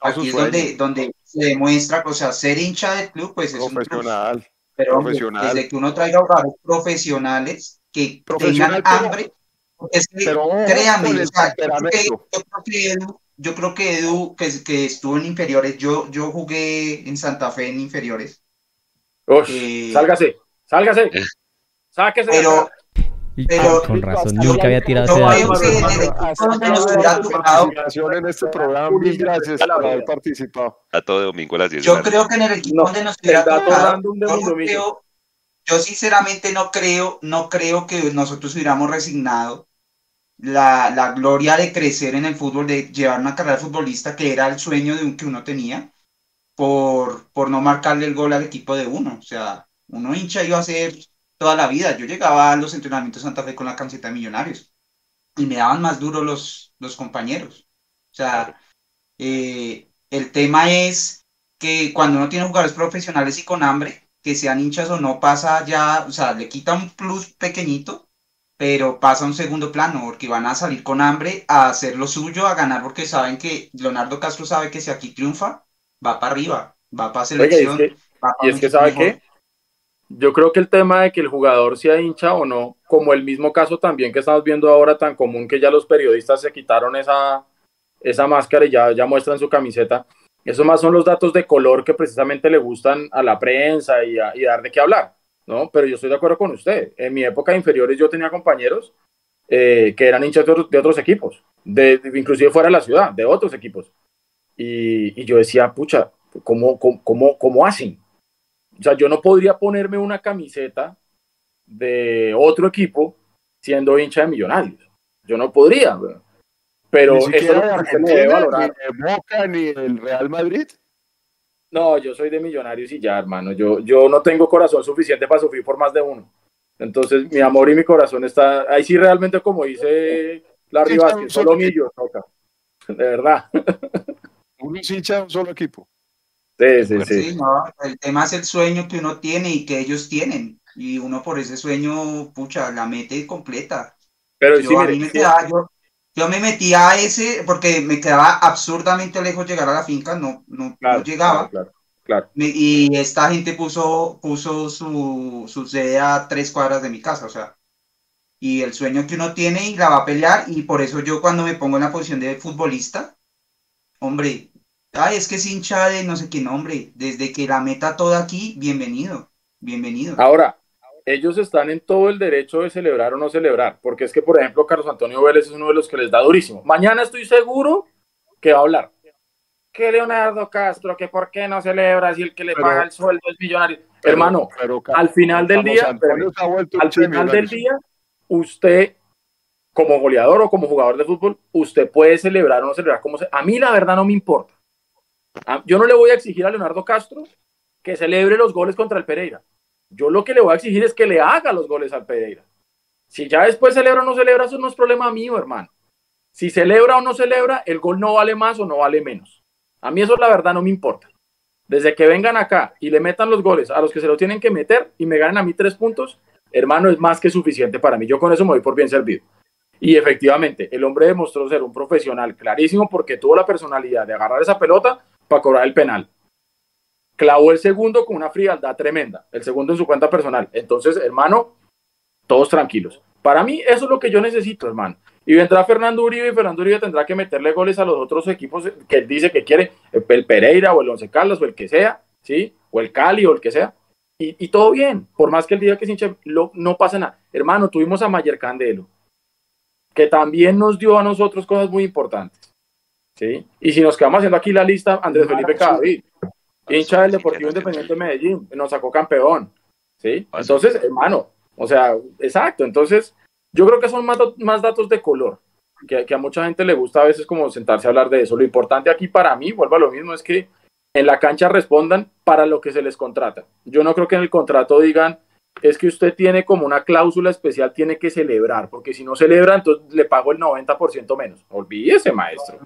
aquí es donde, donde se demuestra, o sea, ser hincha del club, pues es un plus, Profesional, pero profesional. desde que uno traiga jugadores profesionales que tengan pero- hambre, es que, pero con o sea, yo creo que- yo creo que Edu, yo creo que Edu, que, que estuvo en inferiores, yo, yo jugué en Santa Fe en inferiores, Ush, Eh, sálgase, sálgase, sáquese. de pero, Pero- ah, con razón, Hasta nunca había yo tirado yo ese creo dato. que en este programa, mil gracias por haber participado. A todo domingo a las 10 de yo creo que en el equipo donde nos hubiera tocado, yo, creo, yo sinceramente no creo, no creo que nosotros hubiéramos resignado la, la gloria de crecer en el fútbol, de llevar una carrera futbolista que era el sueño de un, que uno tenía, por, por no marcarle el gol al equipo de uno. O sea, uno hincha iba a ser toda la vida. Yo llegaba a los entrenamientos Santa Fe con la camiseta de Millonarios y me daban más duro los, los compañeros. O sea, eh, el tema es que cuando uno tiene jugadores profesionales y con hambre, que sean hinchas o no, pasa ya, o sea, le quita un plus pequeñito, pero pasa a un segundo plano, porque van a salir con hambre a hacer lo suyo, a ganar, porque saben que Leonardo Castro sabe que si aquí triunfa, va para arriba, va para es selección. que, va pa' y es que ¿sabe mejor. qué? Yo creo que el tema de que el jugador sea hincha o no, como el mismo caso también que estamos viendo ahora tan común que ya los periodistas se quitaron esa, esa máscara y ya, ya muestran su camiseta, esos más son los datos de color que precisamente le gustan a la prensa y, a- y dar de qué hablar, ¿no? Pero yo estoy de acuerdo con usted. En mi época de inferiores yo tenía compañeros eh, que eran hinchas de otros, de otros equipos, de, de- inclusive fuera de la ciudad, de otros equipos. Y, y yo decía, pucha, ¿cómo, cómo, cómo, hacen? O sea, yo no podría ponerme una camiseta de otro equipo siendo hincha de Millonarios. Yo no podría, weón. Pero Ni eso es siquiera lo de Argentina, ni de Boca, ni del Real Madrid. No, yo soy de Millonarios y ya, hermano. Yo, yo no tengo corazón suficiente para sufrir por más de uno. Entonces, mi amor y mi corazón está ahí sí realmente como dice Larry Sí, Vázquez, solo solo millo toca. De verdad. Uno es hincha de un solo equipo. Sí, sí, sí. Sí, no, el tema es el sueño que uno tiene y que ellos tienen. Y uno por ese sueño, pucha, la mete completa. Pero Yo, sí, a mire, mí me sí, quedaba, yo, Yo me metí a ese porque me quedaba absurdamente lejos llegar a la finca, no, no, llegaba. Claro, claro, Y esta gente puso, puso su, su sede a tres cuadras de mi casa, o sea, y el sueño que uno tiene y la va a pelear, y por eso yo cuando me pongo en la posición de futbolista, hombre, ay, es que es hincha de no sé qué nombre, desde que la meta toda aquí, bienvenido, bienvenido. Ahora, ellos están en todo el derecho de celebrar o no celebrar, porque es que, por ejemplo, Carlos Antonio Vélez es uno de los que les da durísimo. Mañana estoy seguro que va a hablar. Que Leonardo Castro, que por qué no celebra si el que le paga el sueldo es millonario. Hermano, al final del día, al final del día, usted, como goleador o como jugador de fútbol, usted puede celebrar o no celebrar como se... A mí la verdad no me importa. Yo no le voy a exigir a Leonardo Castro que celebre los goles contra el Pereira. Yo lo que le voy a exigir es que le haga los goles al Pereira. Si ya después celebra o no celebra, eso no es problema mío, hermano. Si celebra o no celebra, el gol no vale más o no vale menos. A mí eso la verdad no me importa. Desde que vengan acá y le metan los goles a los que se lo tienen que meter y me ganen a mí tres puntos, hermano, es más que suficiente para mí. Yo con eso me voy por bien servido. Y efectivamente, el hombre demostró ser un profesional clarísimo porque tuvo la personalidad de agarrar esa pelota para cobrar el penal clavó el segundo con una frialdad tremenda, el segundo en su cuenta personal. Entonces, hermano, todos tranquilos. Para mí, eso es lo que yo necesito, hermano. Y vendrá Fernando Uribe y Fernando Uribe tendrá que meterle goles a los otros equipos que él dice que quiere, el Pereira o el Once Carlos o el que sea, ¿sí? O el Cali o el que sea. Y, todo bien, por más que el día que se hinche, no pasa nada. Hermano, tuvimos a Mayer Candelo, que también nos dio a nosotros cosas muy importantes. ¿sí? Y si nos quedamos haciendo aquí la lista, Andrés Felipe Cadavid, hincha del Deportivo Independiente de Medellín, nos sacó campeón, ¿sí? Entonces, hermano, o sea, exacto, entonces yo creo que son más, más datos de color, que, que, a mucha gente le gusta a veces como sentarse a hablar de eso. Lo importante aquí para mí, vuelvo a lo mismo, es que en la cancha respondan para lo que se les contrata. Yo no creo que en el contrato digan, es que usted tiene como una cláusula especial, tiene que celebrar, porque si no celebra, entonces le pago el 90% menos. Olvídese, maestro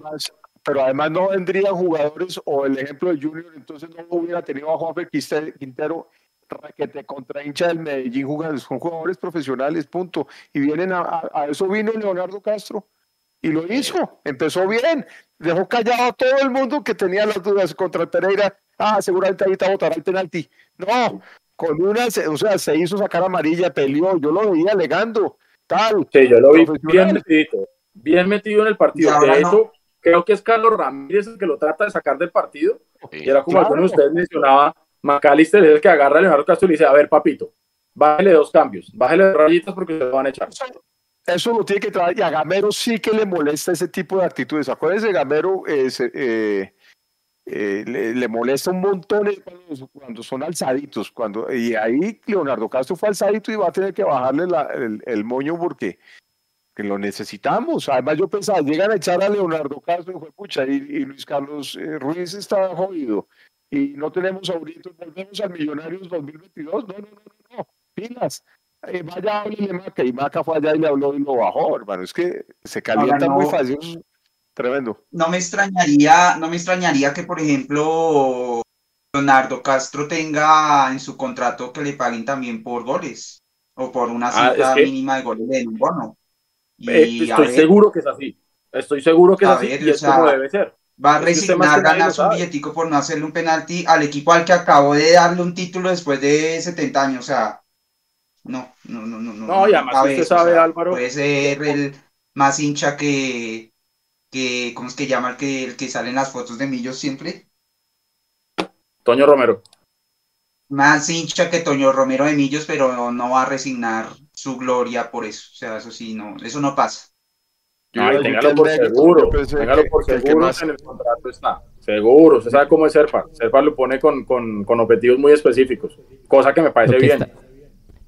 pero además no vendrían jugadores o el ejemplo de Junior, entonces no hubiera tenido a Juanfe Quintero te contra hincha del Medellín jugando, son jugadores profesionales, punto. Y vienen a, eso vino Leonardo Castro y lo hizo, empezó bien, dejó callado a todo el mundo que tenía las dudas contra el Pereira, ah, seguramente ahorita votará el penalti. No, con una, o sea, se hizo sacar amarilla, peleó, yo lo veía alegando, tal. Sí, yo lo vi bien metido, bien metido en el partido. De hecho, creo que es Carlos Ramírez el que lo trata de sacar del partido. y era como algunos de ustedes mencionaba, McAllister es el que agarra a Leonardo Castro y le dice, a ver, papito, bájale dos cambios, bájale rayitas porque se lo van a echar. Eso lo tiene que traer, y a Gamero sí que le molesta ese tipo de actitudes. Acuérdense, Gamero eh, eh, le, molesta un montón cuando, son alzaditos, cuando, y ahí Leonardo Castro fue alzadito y va a tener que bajarle el, el moño porque que lo necesitamos. Además, yo pensaba, llegan a echar a Leonardo Castro, pucha, y, y Luis Carlos eh, Ruiz está jodido. Y no tenemos ahorita, volvemos al Millonarios 2022. No, no, no, no, no. pilas. Eh, vaya, háblele Maca. Y Maca fue allá y le habló y lo bajó, hermano. Es que se calienta muy fácil. Tremendo. No me extrañaría, no me extrañaría que, por ejemplo, Leonardo Castro tenga en su contrato que le paguen también por goles o por una ah, cifra mínima de goles de un bono. Eh, estoy seguro que es así. Estoy seguro que es así y es como debe ser. Va a resignar ganarse un billetico por no hacerle un penalti al equipo al que acabó de darle un título después de 70 años. O sea, no, no, no, no. No, y además usted sabe, Álvaro. Puede ser el más hincha que, que ¿cómo es que llama el que, el que sale en las fotos de Millos siempre? Toño Romero. Más hincha que Toño Romero de Millos, pero no va a resignar su gloria por eso. O sea, eso sí, no, eso no pasa. No, téngalo por seguro, téngalo por seguro en el contrato está. Seguro, se sabe cómo es Serpa. Serpa lo pone con, con, con, objetivos muy específicos, cosa que me parece bien.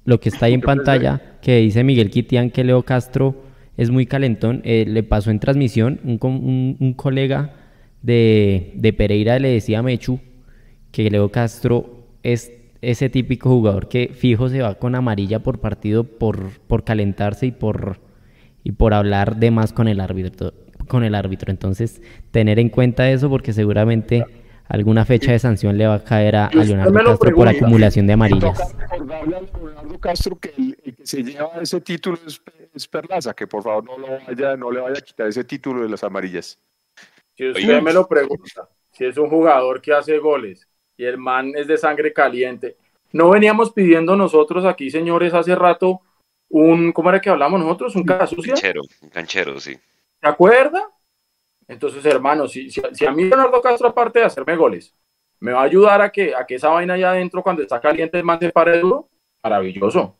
lo que está ahí en pantalla, que dice Miguel Quitián que Leo Castro es muy calentón, eh, le pasó en transmisión un, un, un colega de, de Pereira le decía a Mechu que Leo Castro es ese típico jugador que fijo se va con amarilla por partido por, por calentarse y por, y por hablar de más con el árbitro. Con el árbitro. Entonces, tener en cuenta eso porque seguramente alguna fecha de sanción le va a caer a, Leonardo Castro por acumulación de amarillas. Leonardo Castro que el, que se lleva ese título es es Perlaza, que por favor no, lo vaya, no le vaya a quitar ese título de las amarillas. Si usted me lo pregunta, si es un jugador que hace goles y el man es de sangre caliente, no veníamos pidiendo nosotros aquí, señores, hace rato un, ¿cómo era que hablamos nosotros? Un sucia. Canchero, un canchero, sí. ¿Se acuerda? Entonces, hermano, si, si, a mí Leonardo Castro, aparte de hacerme goles, me va a ayudar a que, a que esa vaina allá adentro, cuando está caliente, el man se pare duro, maravilloso,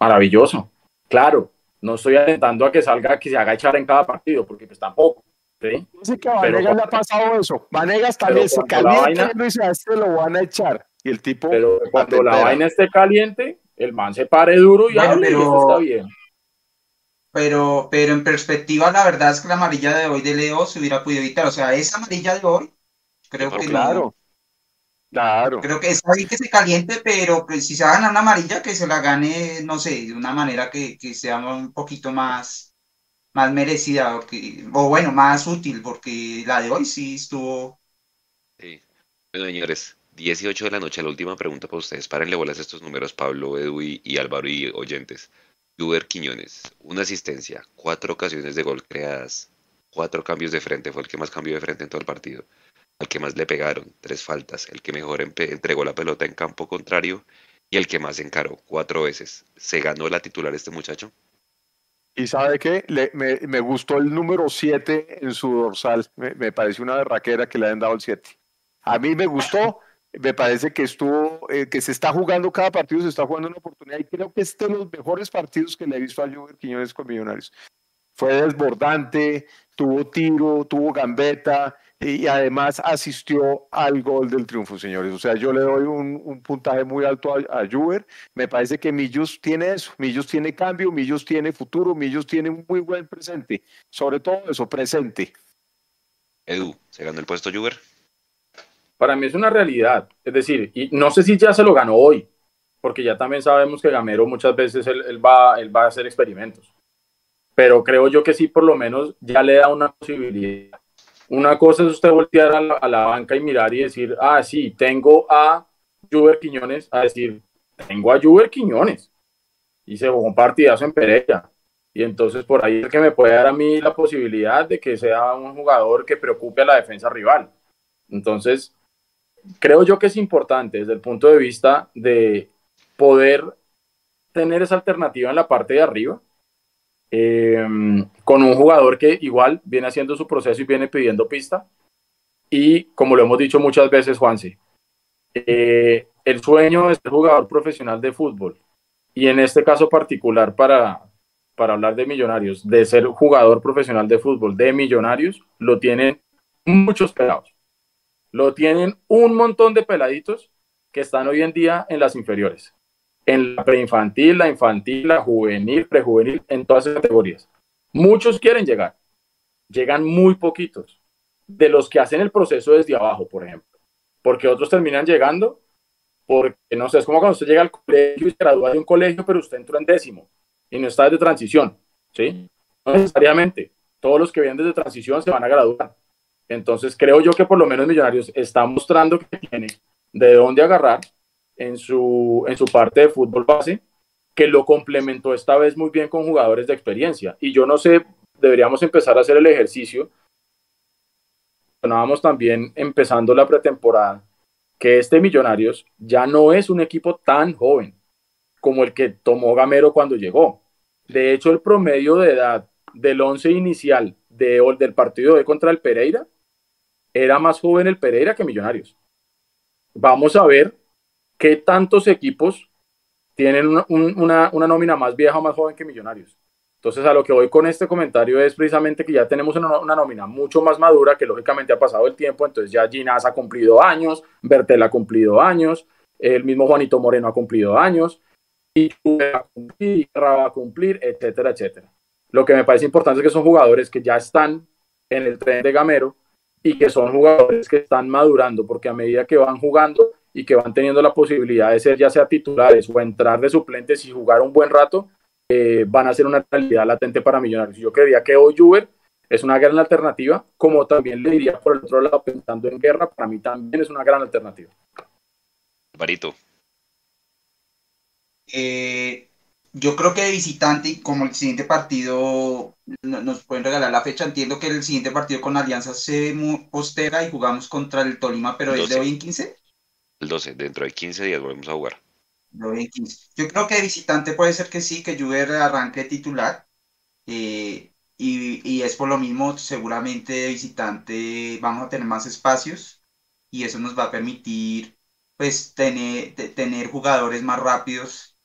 maravilloso. Claro, no estoy alentando a que salga, que se haga echar en cada partido, porque pues tampoco. ¿Sí? Dice que a Vanegas le ha pasado eso. Vanegas también se calienta y dice, a este lo van a echar. Y el tipo... Pero cuando la vaina esté caliente, el man se pare duro y hable y eso está bien. Pero, pero en perspectiva, la verdad es que la amarilla de hoy de Leo se hubiera podido evitar. O sea, esa amarilla de hoy, creo que claro. Claro. Creo que está bien que se caliente, pero pues, si se va a ganar una amarilla, que se la gane, no sé, de una manera que, que sea un poquito más, más merecida, o bueno, más útil, porque la de hoy sí estuvo. Sí. Bueno, señores, 18 de la noche, la última pregunta para ustedes. Párenle bolas a estos números, Pablo, Edu y, Álvaro y oyentes. Uber Quiñones, una asistencia, cuatro ocasiones de gol creadas, cuatro cambios de frente, fue el que más cambió de frente en todo el partido al que más le pegaron, tres faltas, el que mejor entregó la pelota en campo contrario y el que más encaró, cuatro veces. ¿Se ganó la titular este muchacho? Y sabe qué, me, gustó el número 7 en su dorsal, me, me pareció una berraquera que le hayan dado el 7. A mí me gustó, me parece que estuvo, eh, que se está jugando cada partido, se está jugando una oportunidad y creo que este es de los mejores partidos que le he visto a Juber Quiñones con Millonarios. Fue desbordante, tuvo tiro, tuvo gambeta, y además asistió al gol del triunfo, señores. O sea, yo le doy un, puntaje muy alto a, a Juber. Me parece que Millos tiene eso. Millos tiene cambio, Millos tiene futuro, Millos tiene un muy buen presente. Sobre todo eso, presente. Edu, ¿se ganó el puesto Juber? Para mí es una realidad. Es decir, y no sé si ya se lo ganó hoy, porque ya también sabemos que Gamero muchas veces él, va, él va a hacer experimentos. Pero creo yo que sí, por lo menos ya le da una posibilidad una cosa es usted voltear a la, banca y mirar y decir, ah, sí, tengo a Juber Quiñones, a decir, tengo a Juber Quiñones. Y se jugó un partidazo en Pereira. Y entonces por ahí es que me puede dar a mí la posibilidad de que sea un jugador que preocupe a la defensa rival. Entonces, creo yo que es importante desde el punto de vista de poder tener esa alternativa en la parte de arriba Em, con un jugador que igual viene haciendo su proceso y viene pidiendo pista. Y como lo hemos dicho muchas veces, Juanse, eh, el sueño de ser jugador profesional de fútbol, y en este caso particular para, para hablar de millonarios, de ser jugador profesional de fútbol de millonarios, lo tienen muchos pelados. Lo tienen un montón de peladitos que están hoy en día en las inferiores en la preinfantil, la infantil, la juvenil, prejuvenil, en todas esas categorías. Muchos quieren llegar, llegan muy poquitos, de los que hacen el proceso desde abajo, por ejemplo, porque otros terminan llegando, porque no sé, es como cuando usted llega al colegio y se gradúa de un colegio, pero usted entró en décimo y no está de transición, ¿sí? No necesariamente, todos los que vienen desde transición se van a graduar. Entonces creo yo que por lo menos Millonarios está mostrando que tiene de dónde agarrar en su, en su parte de fútbol base, que lo complementó esta vez muy bien con jugadores de experiencia. Y yo no sé, deberíamos empezar a hacer el ejercicio. Mencionábamos también empezando la pretemporada, que este Millonarios ya no es un equipo tan joven como el que tomó Gamero cuando llegó. De hecho, el promedio de edad del once inicial de, del partido de contra el Pereira era más joven el Pereira que Millonarios. Vamos a ver ¿qué tantos equipos tienen una, nómina más vieja o más joven que Millonarios? Entonces, a lo que voy con este comentario es precisamente que ya tenemos una, nómina mucho más madura, que lógicamente ha pasado el tiempo, entonces ya Ginás ha cumplido años, Bertel ha cumplido años, el mismo Juanito Moreno ha cumplido años, y va a cumplir, etcétera, etcétera. Lo que me parece importante es que son jugadores que ya están en el tren de Gamero y que son jugadores que están madurando, porque a medida que van jugando, y que van teniendo la posibilidad de ser ya sea titulares o entrar de suplentes y jugar un buen rato, eh, van a ser una realidad latente para Millonarios. Yo creería que hoy Juve es una gran alternativa, como también le diría por el otro lado, pensando en guerra, para mí también es una gran alternativa. Barito. Eh, yo creo que de visitante y como el siguiente partido nos pueden regalar la fecha, entiendo que el siguiente partido con Alianza se postera y jugamos contra el Tolima, pero es de hoy en 15. El 12, dentro de 15 días volvemos a jugar. Yo creo que visitante puede ser que sí, que Juve arranque titular. Eh, y, es por lo mismo, seguramente visitante vamos a tener más espacios y eso nos va a permitir pues tener, tener jugadores más rápidos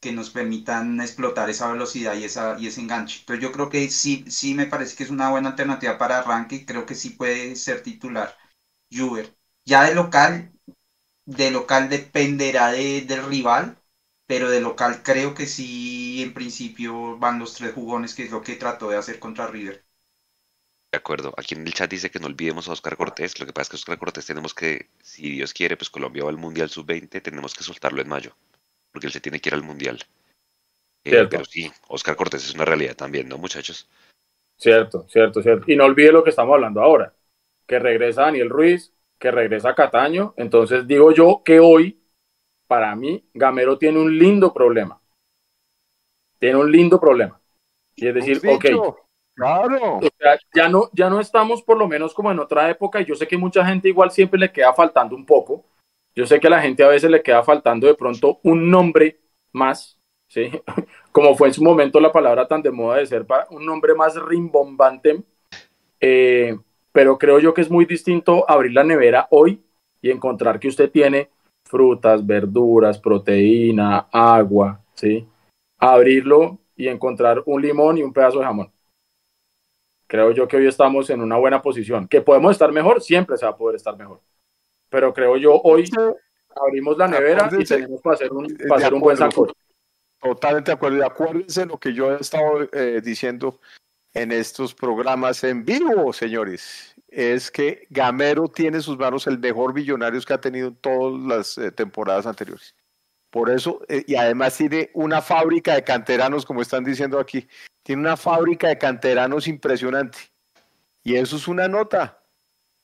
que nos permitan explotar esa velocidad y, esa, y ese enganche. Entonces yo creo que sí, sí me parece que es una buena alternativa para arranque y creo que sí puede ser titular Juve. Ya de local, de local dependerá del rival, pero de local creo que sí, en principio van los tres jugones, que es lo que trató de hacer contra River. De acuerdo. Aquí en el chat dice que no olvidemos a Oscar Cortés. Lo que pasa es que Oscar Cortés tenemos que, si Dios quiere, pues Colombia va al Mundial Sub-20, tenemos que soltarlo en mayo, porque él se tiene que ir al Mundial. Eh, pero sí, Oscar Cortés es una realidad también, ¿no, muchachos? Cierto, cierto, cierto. Y no olvide lo que estamos hablando ahora, que regresa Daniel Ruiz, que regresa Cataño. Entonces digo yo que hoy para mí, Gamero tiene un lindo problema. Tiene un lindo problema. Y es decir, ok. Claro. ya, no, ya no estamos por lo menos como en otra época. Y yo sé que mucha gente igual siempre le queda faltando un poco. Yo sé que a la gente a veces le queda faltando de pronto un nombre más, ¿sí? Como fue en su momento la palabra tan de moda de ser para un nombre más rimbombante. Eh, pero creo yo que es muy distinto abrir la nevera hoy y encontrar que usted tiene frutas, verduras, proteína, agua, ¿sí? Abrirlo y encontrar un limón y un pedazo de jamón. Creo yo que hoy estamos en una buena posición. Que podemos estar mejor, siempre se va a poder estar mejor. Pero creo yo hoy abrimos la nevera y tenemos para hacer un, para hacer un buen saco. Totalmente de acuerdo. Y acuérdense lo que yo he estado eh, diciendo en estos programas en vivo, señores es que Gamero tiene en sus manos el mejor Millonarios que ha tenido en todas las eh, temporadas anteriores. Por eso, eh, y además tiene una fábrica de canteranos, como están diciendo aquí, tiene una fábrica de canteranos impresionante. Y eso es una nota.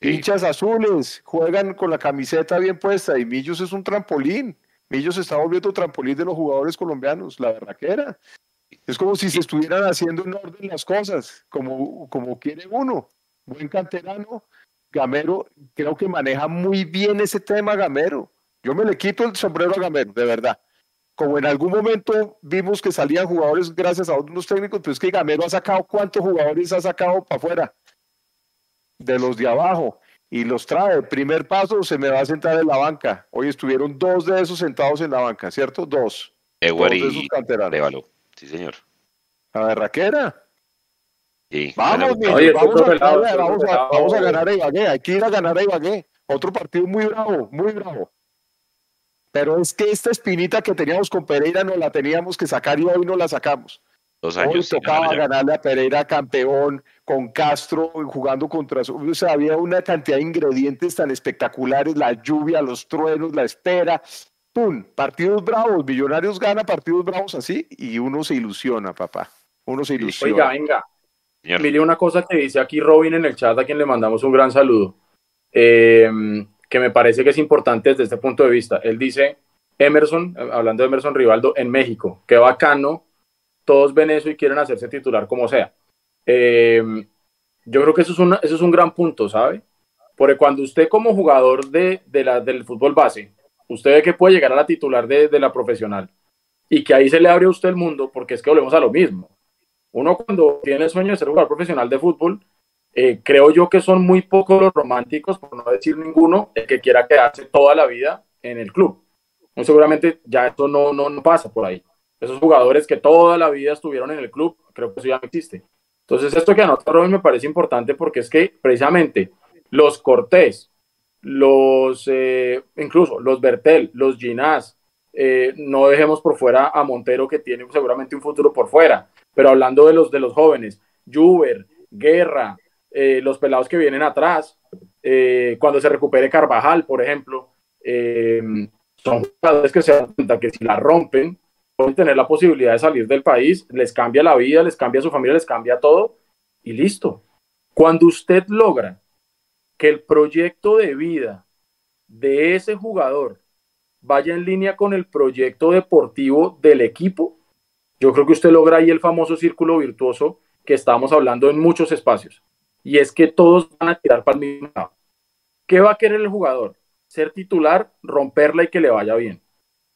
Hinchas azules, juegan con la camiseta bien puesta y Millos es un trampolín. Millos está volviendo trampolín de los jugadores colombianos, la verdad que era. Es como si se estuvieran haciendo en orden las cosas, como, como quiere uno buen canterano. Gamero creo que maneja muy bien ese tema, Gamero. Yo me le quito el sombrero a Gamero, de verdad. Como en algún momento vimos que salían jugadores gracias a otros técnicos, pues es que Gamero ha sacado cuántos jugadores ha sacado para afuera de los de abajo y los trae. El primer paso se me va a sentar en la banca. Hoy estuvieron dos de esos sentados en la banca, ¿cierto? Dos. Eguar y Sí, señor. La berraquera. Vamos, vamos, a, vamos, a, ganar a Ibagué, hay que ir a ganar a Ibagué. Otro partido muy bravo, muy bravo. Pero es que esta espinita que teníamos con Pereira no la teníamos que sacar y hoy no la sacamos. Dos años. Hoy tocaba ganarle a Pereira campeón, con Castro jugando contra su. O sea, había una cantidad de ingredientes tan espectaculares: la lluvia, los truenos, la espera. ¡Pum! Partidos bravos. Millonarios gana partidos bravos así y uno se ilusiona, papá. Uno se ilusiona. Oiga, venga. Mire una cosa que dice aquí Robin en el chat, a quien le mandamos un gran saludo, eh, que me parece que es importante desde este punto de vista. Él dice, Emerson, hablando de Emerson Rivaldo, en México, qué bacano, todos ven eso y quieren hacerse titular como sea. Eh, yo creo que eso es, una, eso es un gran punto, ¿sabe? Porque cuando usted como jugador de, de la, del fútbol base, usted que puede llegar a la titular de, de la profesional y que ahí se le abre a usted el mundo, porque es que volvemos a lo mismo uno cuando tiene el sueño de ser jugador profesional de fútbol, eh, creo yo que son muy pocos los románticos, por no decir ninguno, el que quiera quedarse toda la vida en el club. Muy seguramente ya esto no, no, no pasa por ahí. Esos jugadores que toda la vida estuvieron en el club, creo que eso ya no existe. Entonces, esto que anota Robin me parece importante porque es que precisamente los Cortés, los, eh, incluso los Bertel, los Ginás, eh, no dejemos por fuera a Montero que tiene seguramente un futuro por fuera. Pero hablando de los, de los jóvenes, Juber, Guerra, eh, los pelados que vienen atrás, cuando se recupere Carvajal, por ejemplo, son jugadores que se dan cuenta que si la rompen, pueden tener la posibilidad de salir del país, les cambia la vida, les cambia su familia, les cambia todo y listo. Cuando usted logra que el proyecto de vida de ese jugador vaya en línea con el proyecto deportivo del equipo, yo creo que usted logra ahí el famoso círculo virtuoso que estábamos hablando en muchos espacios. Y es que todos van a tirar para el mismo lado. ¿Qué va a querer el jugador? Ser titular, romperla y que le vaya bien.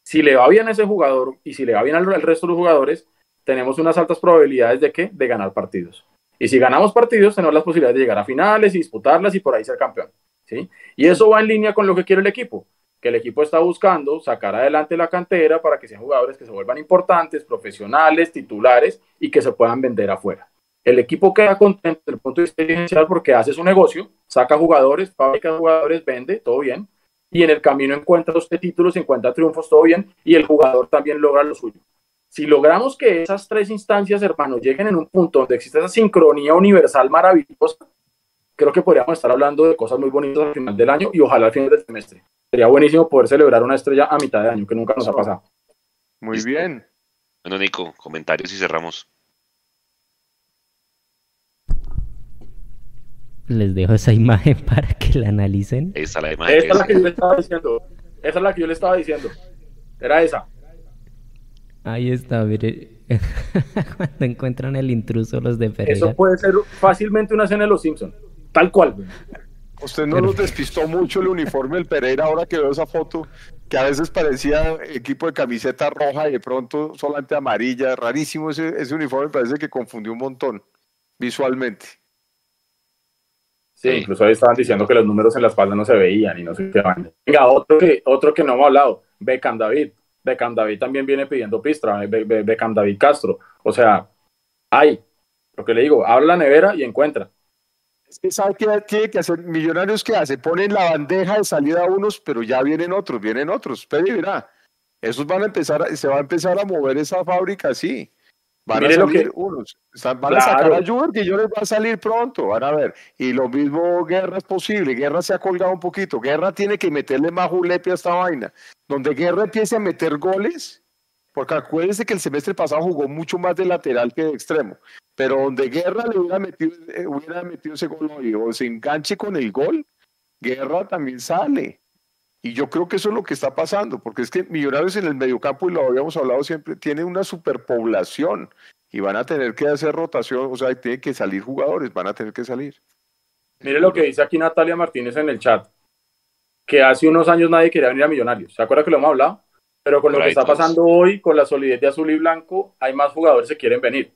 Si le va bien a ese jugador y si le va bien al resto de los jugadores, tenemos unas altas probabilidades de qué? De ganar partidos. Y si ganamos partidos, tenemos las posibilidades de llegar a finales y disputarlas y por ahí ser campeón. ¿sí? Y eso va en línea con lo que quiere el equipo, que el equipo está buscando sacar adelante la cantera para que sean jugadores que se vuelvan importantes, profesionales, titulares y que se puedan vender afuera. El equipo queda contento desde el punto de vista inicial porque hace su negocio, saca jugadores, fabrica jugadores, vende, todo bien, y en el camino encuentra los títulos, encuentra triunfos, todo bien, y el jugador también logra lo suyo. Si logramos que esas tres instancias, hermanos, lleguen en un punto donde existe esa sincronía universal maravillosa, creo que podríamos estar hablando de cosas muy bonitas al final del año y ojalá al final del semestre. Sería buenísimo poder celebrar una estrella a mitad de año, que nunca nos ha pasado. Muy bien. Bueno, Nico, comentarios y cerramos. Les dejo esa imagen para que la analicen. Esa, la imagen esa es la que yo le estaba diciendo. Esa es la que yo le estaba diciendo. Era esa. Ahí está, mire. Cuando encuentran el intruso los de Pereira. Eso puede ser fácilmente una escena de los Simpsons. Tal cual. Usted no nos despistó mucho el uniforme del Pereira ahora que veo esa foto, que a veces parecía equipo de camiseta roja y de pronto solamente amarilla. Rarísimo ese, ese uniforme, parece que confundió un montón visualmente. Sí, incluso ahí estaban diciendo que los números en la espalda no se veían y no se qué Venga, otro que, otro que no hemos hablado, Beckham David. Beckham David también viene pidiendo pista, Beckham David Castro. O sea, hay, lo que le digo, habla la nevera y encuentra. Es que sabe que tiene que hacer millonarios que hace, ponen la bandeja de salida a unos, pero ya vienen otros, vienen otros. Pero mira, esos van a empezar, se va a empezar a mover esa fábrica así. Van a salir unos, van a sacar a Juber que yo les va a salir pronto, van a ver. Y lo mismo Guerra es posible, Guerra se ha colgado un poquito, Guerra tiene que meterle más julepe a esta vaina. Donde Guerra empiece a meter goles, porque acuérdense que el semestre pasado jugó mucho más de lateral que de extremo, pero donde Guerra le hubiera metido, eh, hubiera metido ese gol hoy, o se enganche con el gol, Guerra también sale. Y yo creo que eso es lo que está pasando, porque es que Millonarios en el mediocampo, y lo habíamos hablado siempre, tiene una superpoblación y van a tener que hacer rotación, o sea, tienen que salir jugadores, van a tener que salir. Mire lo que dice aquí Natalia Martínez en el chat, que hace unos años nadie quería venir a Millonarios. ¿Se acuerda que lo hemos hablado? Pero con lo que está pasando hoy, con la solidez de azul y blanco, hay más jugadores que quieren venir.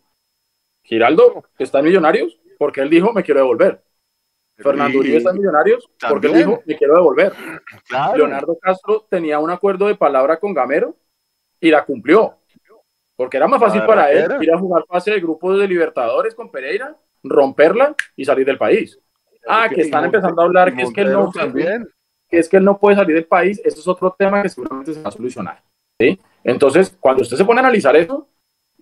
Giraldo está en Millonarios porque él dijo, me quiero devolver. Fernando Uribe está en Millonarios porque dijo, me quiero devolver. Leonardo Castro tenía un acuerdo de palabra con Gamero y la cumplió. Porque era más fácil para él ir a jugar fase de grupos de Libertadores con Pereira, romperla y salir del país. Ah, que están empezando a hablar que es que él no que es que él no puede salir del país, eso es otro tema que seguramente se va a solucionar. ¿sí? Entonces, cuando usted se pone a analizar eso,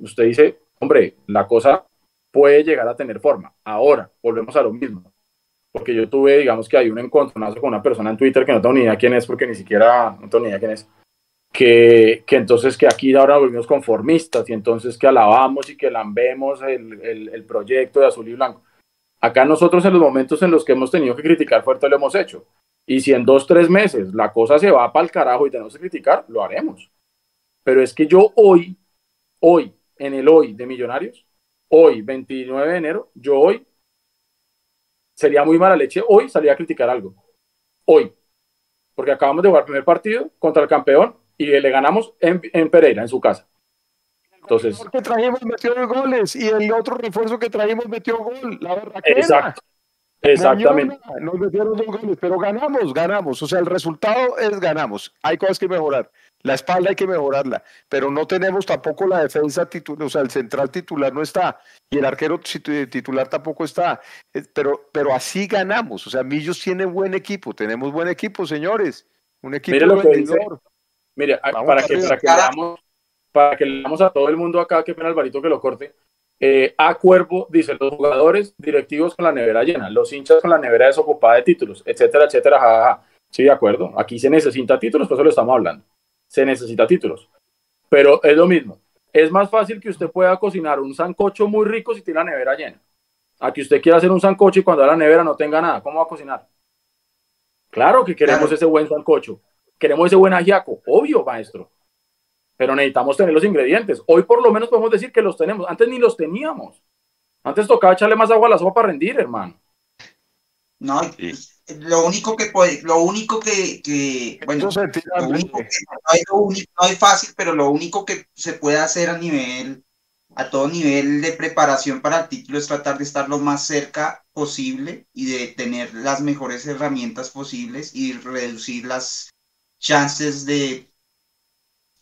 usted dice, hombre, la cosa puede llegar a tener forma. Ahora, volvemos a lo mismo porque yo tuve, digamos que hay un encontronazo con una persona en Twitter que no tengo ni idea quién es, porque ni siquiera no tengo ni idea quién es, que, que entonces que aquí ahora volvimos conformistas y entonces que alabamos y que lambemos el, el, el proyecto de azul y blanco. Acá nosotros en los momentos en los que hemos tenido que criticar fuerte lo hemos hecho. Y si en dos, tres meses la cosa se va para el carajo y tenemos que criticar, lo haremos. Pero es que yo hoy, hoy, en el hoy de Millonarios, hoy, 29 de enero, yo hoy sería muy mala leche hoy salir a criticar algo. Hoy. Porque acabamos de jugar el primer partido contra el campeón y le ganamos en, en Pereira, en su casa. Entonces. El que trajimos metió goles y el otro refuerzo que trajimos metió gol. La verdad Exacto. Exactamente. nos metieron dos goles, pero ganamos, ganamos. O sea, el resultado es ganamos. Hay cosas que mejorar. La espalda hay que mejorarla, pero no tenemos tampoco la defensa titular, o sea, el central titular no está y el arquero titular tampoco está. Eh, pero, pero así ganamos. O sea, Millos tiene buen equipo, tenemos buen equipo, señores. Un equipo Mire lo que dice. Mire, para que, para que, leamos, para que leamos a todo el mundo acá, que pena Alvarito que lo corte. Eh, a Cuervo dice los jugadores directivos con la nevera llena, los hinchas con la nevera desocupada de títulos, etcétera, etcétera. Sí, de acuerdo. Aquí se necesita títulos, por eso lo estamos hablando. Se necesita títulos. Pero es lo mismo. Es más fácil que usted pueda cocinar un sancocho muy rico si tiene la nevera llena. A que usted quiera hacer un sancocho y cuando la nevera no tenga nada, ¿cómo va a cocinar? Claro que queremos ese buen sancocho. Queremos ese buen ajiaco. Obvio, maestro. pero necesitamos tener los ingredientes. Hoy por lo menos podemos decir que los tenemos. Antes ni los teníamos. Antes tocaba echarle más agua a la sopa para rendir, hermano. No, lo único que puede, lo único que, bueno, lo único que, no, es fácil, pero lo único que se puede hacer a nivel, a todo nivel de preparación para el título es tratar de estar lo más cerca posible y de tener las mejores herramientas posibles y reducir las chances de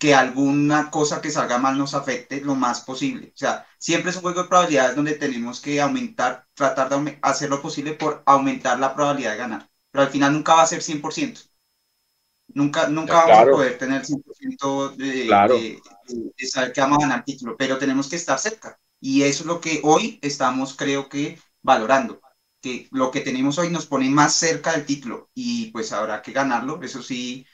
que alguna cosa que salga mal nos afecte lo más posible. O sea, siempre es un juego de probabilidades donde tenemos que aumentar, tratar de hacer lo posible por aumentar la probabilidad de ganar. Pero al final nunca va a ser 100%. Nunca, nunca vamos a poder tener 100% de, de, saber que vamos a ganar título, pero tenemos que estar cerca. Y eso es lo que hoy estamos, creo que, valorando. Que lo que tenemos hoy nos pone más cerca del título y pues habrá que ganarlo. Eso sí,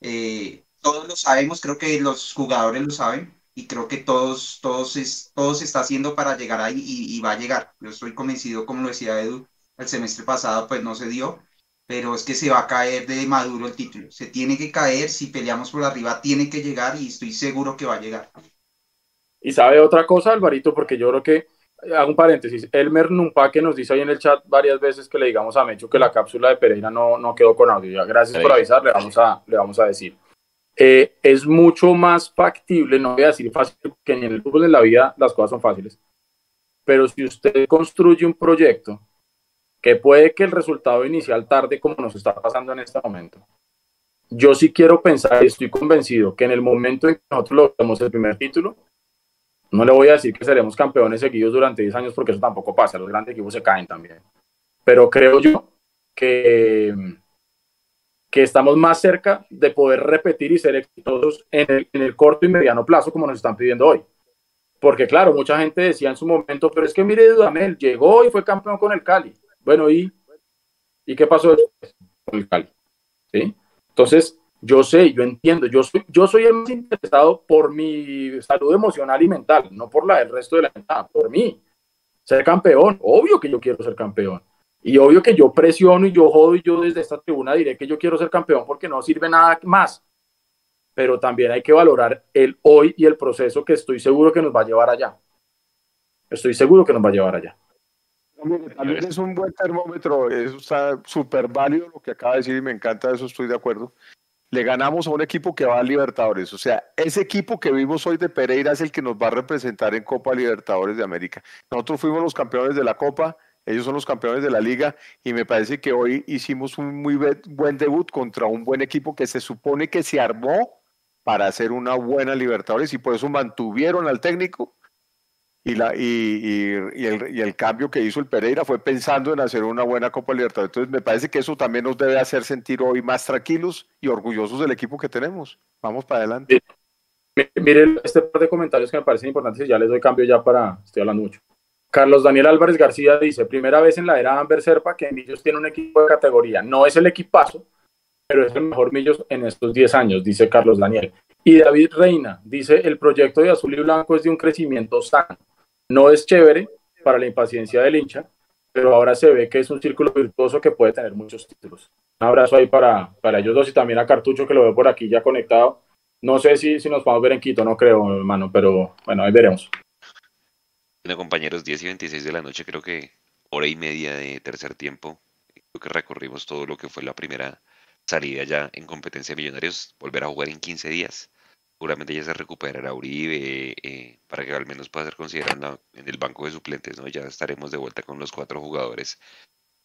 eh, todos lo sabemos, creo que los jugadores lo saben y creo que todos, todos, es, todos se está haciendo para llegar ahí y, va a llegar. Yo estoy convencido, como lo decía Edu, el semestre pasado pues no se dio, pero es que se va a caer de Maduro el título. Se tiene que caer, si peleamos por arriba tiene que llegar y estoy seguro que va a llegar. Y sabe otra cosa, Alvarito, porque yo creo que, hago un paréntesis, Elmer Numpa que nos dice ahí en el chat varias veces que le digamos a Mecho que la cápsula de Pereira no, no quedó con audio. gracias por avisar, le vamos a, le vamos a decir. Eh, es mucho más factible, no voy a decir fácil, que en el fútbol de la vida las cosas son fáciles, pero si usted construye un proyecto que puede que el resultado inicial tarde como nos está pasando en este momento, yo sí quiero pensar y estoy convencido que en el momento en que nosotros logremos el primer título, no le voy a decir que seremos campeones seguidos durante 10 años porque eso tampoco pasa, los grandes equipos se caen también. Pero creo yo que que estamos más cerca de poder repetir y ser exitosos en el, corto y mediano plazo como nos están pidiendo hoy. Porque claro, mucha gente decía en su momento, pero es que mire, Dudamel llegó y fue campeón con el Cali. Bueno, ¿y, ¿y qué pasó después con el Cali? ¿Sí? Entonces, yo sé, yo entiendo, yo soy, yo soy el más interesado por mi salud emocional y mental, no por la del resto de la gente, por mí. Ser campeón, obvio que yo quiero ser campeón. Y obvio que yo presiono y yo jodo y yo desde esta tribuna diré que yo quiero ser campeón porque no sirve nada más. Pero también hay que valorar el hoy y el proceso que estoy seguro que nos va a llevar allá. Estoy seguro que nos va a llevar allá. También es un buen termómetro, eso está súper válido lo que acaba de decir y me encanta eso, estoy de acuerdo. Le ganamos a un equipo que va a Libertadores, o sea, ese equipo que vimos hoy de Pereira es el que nos va a representar en Copa Libertadores de América. Nosotros fuimos los campeones de la Copa, ellos son los campeones de la liga y me parece que hoy hicimos un muy buen debut contra un buen equipo que se supone que se armó para hacer una buena Libertadores y por eso mantuvieron al técnico y, la, y, el, y, el, cambio que hizo el Pereira fue pensando en hacer una buena Copa Libertadores. Entonces me parece que eso también nos debe hacer sentir hoy más tranquilos y orgullosos del equipo que tenemos. Vamos para adelante. Miren este par de comentarios que me parecen importantes y ya les doy cambio ya para, estoy hablando mucho. Carlos Daniel Álvarez García dice, primera vez en la era Amber Serpa que Millos tiene un equipo de categoría. No es el equipazo, pero es el mejor Millos en estos 10 años, dice Carlos Daniel. Y David Reina dice, el proyecto de Azul y Blanco es de un crecimiento sano. No es chévere para la impaciencia del hincha, pero ahora se ve que es un círculo virtuoso que puede tener muchos títulos. Un abrazo ahí para, para ellos dos y también a Cartucho que lo veo por aquí ya conectado. No sé si, si nos podemos ver en Quito, no creo, hermano, pero bueno, ahí veremos. Bueno, compañeros, 10 y 26 de la noche, creo que hora y media de tercer tiempo. Creo que recorrimos todo lo que fue la primera salida ya en competencia de Millonarios. Volver a jugar en 15 días. Seguramente ya se recuperará Uribe eh, para que al menos pueda ser considerado en el banco de suplentes. ¿no? Ya estaremos de vuelta con los cuatro jugadores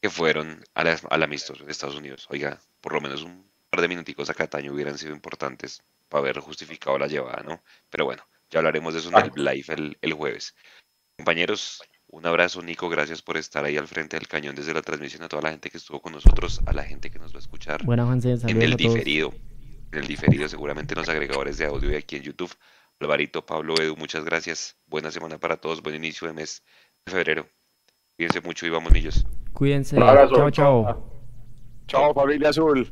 que fueron al amistoso en Estados Unidos. Oiga, por lo menos un par de minuticos a Cataño hubieran sido importantes para haber justificado la llevada, ¿no? Pero bueno, ya hablaremos de eso en el live el jueves. Compañeros, un abrazo, Nico. Gracias por estar ahí al frente del cañón desde la transmisión. A toda la gente que estuvo con nosotros, a la gente que nos va a escuchar en el diferido. En el diferido, seguramente en los agregadores de audio y aquí en YouTube. Alvarito, Pablo, Edu, muchas gracias. Buena semana para todos. Buen inicio de mes de febrero. Cuídense mucho y vamos, niños. Cuídense. Chao, chao. Chao, familia azul.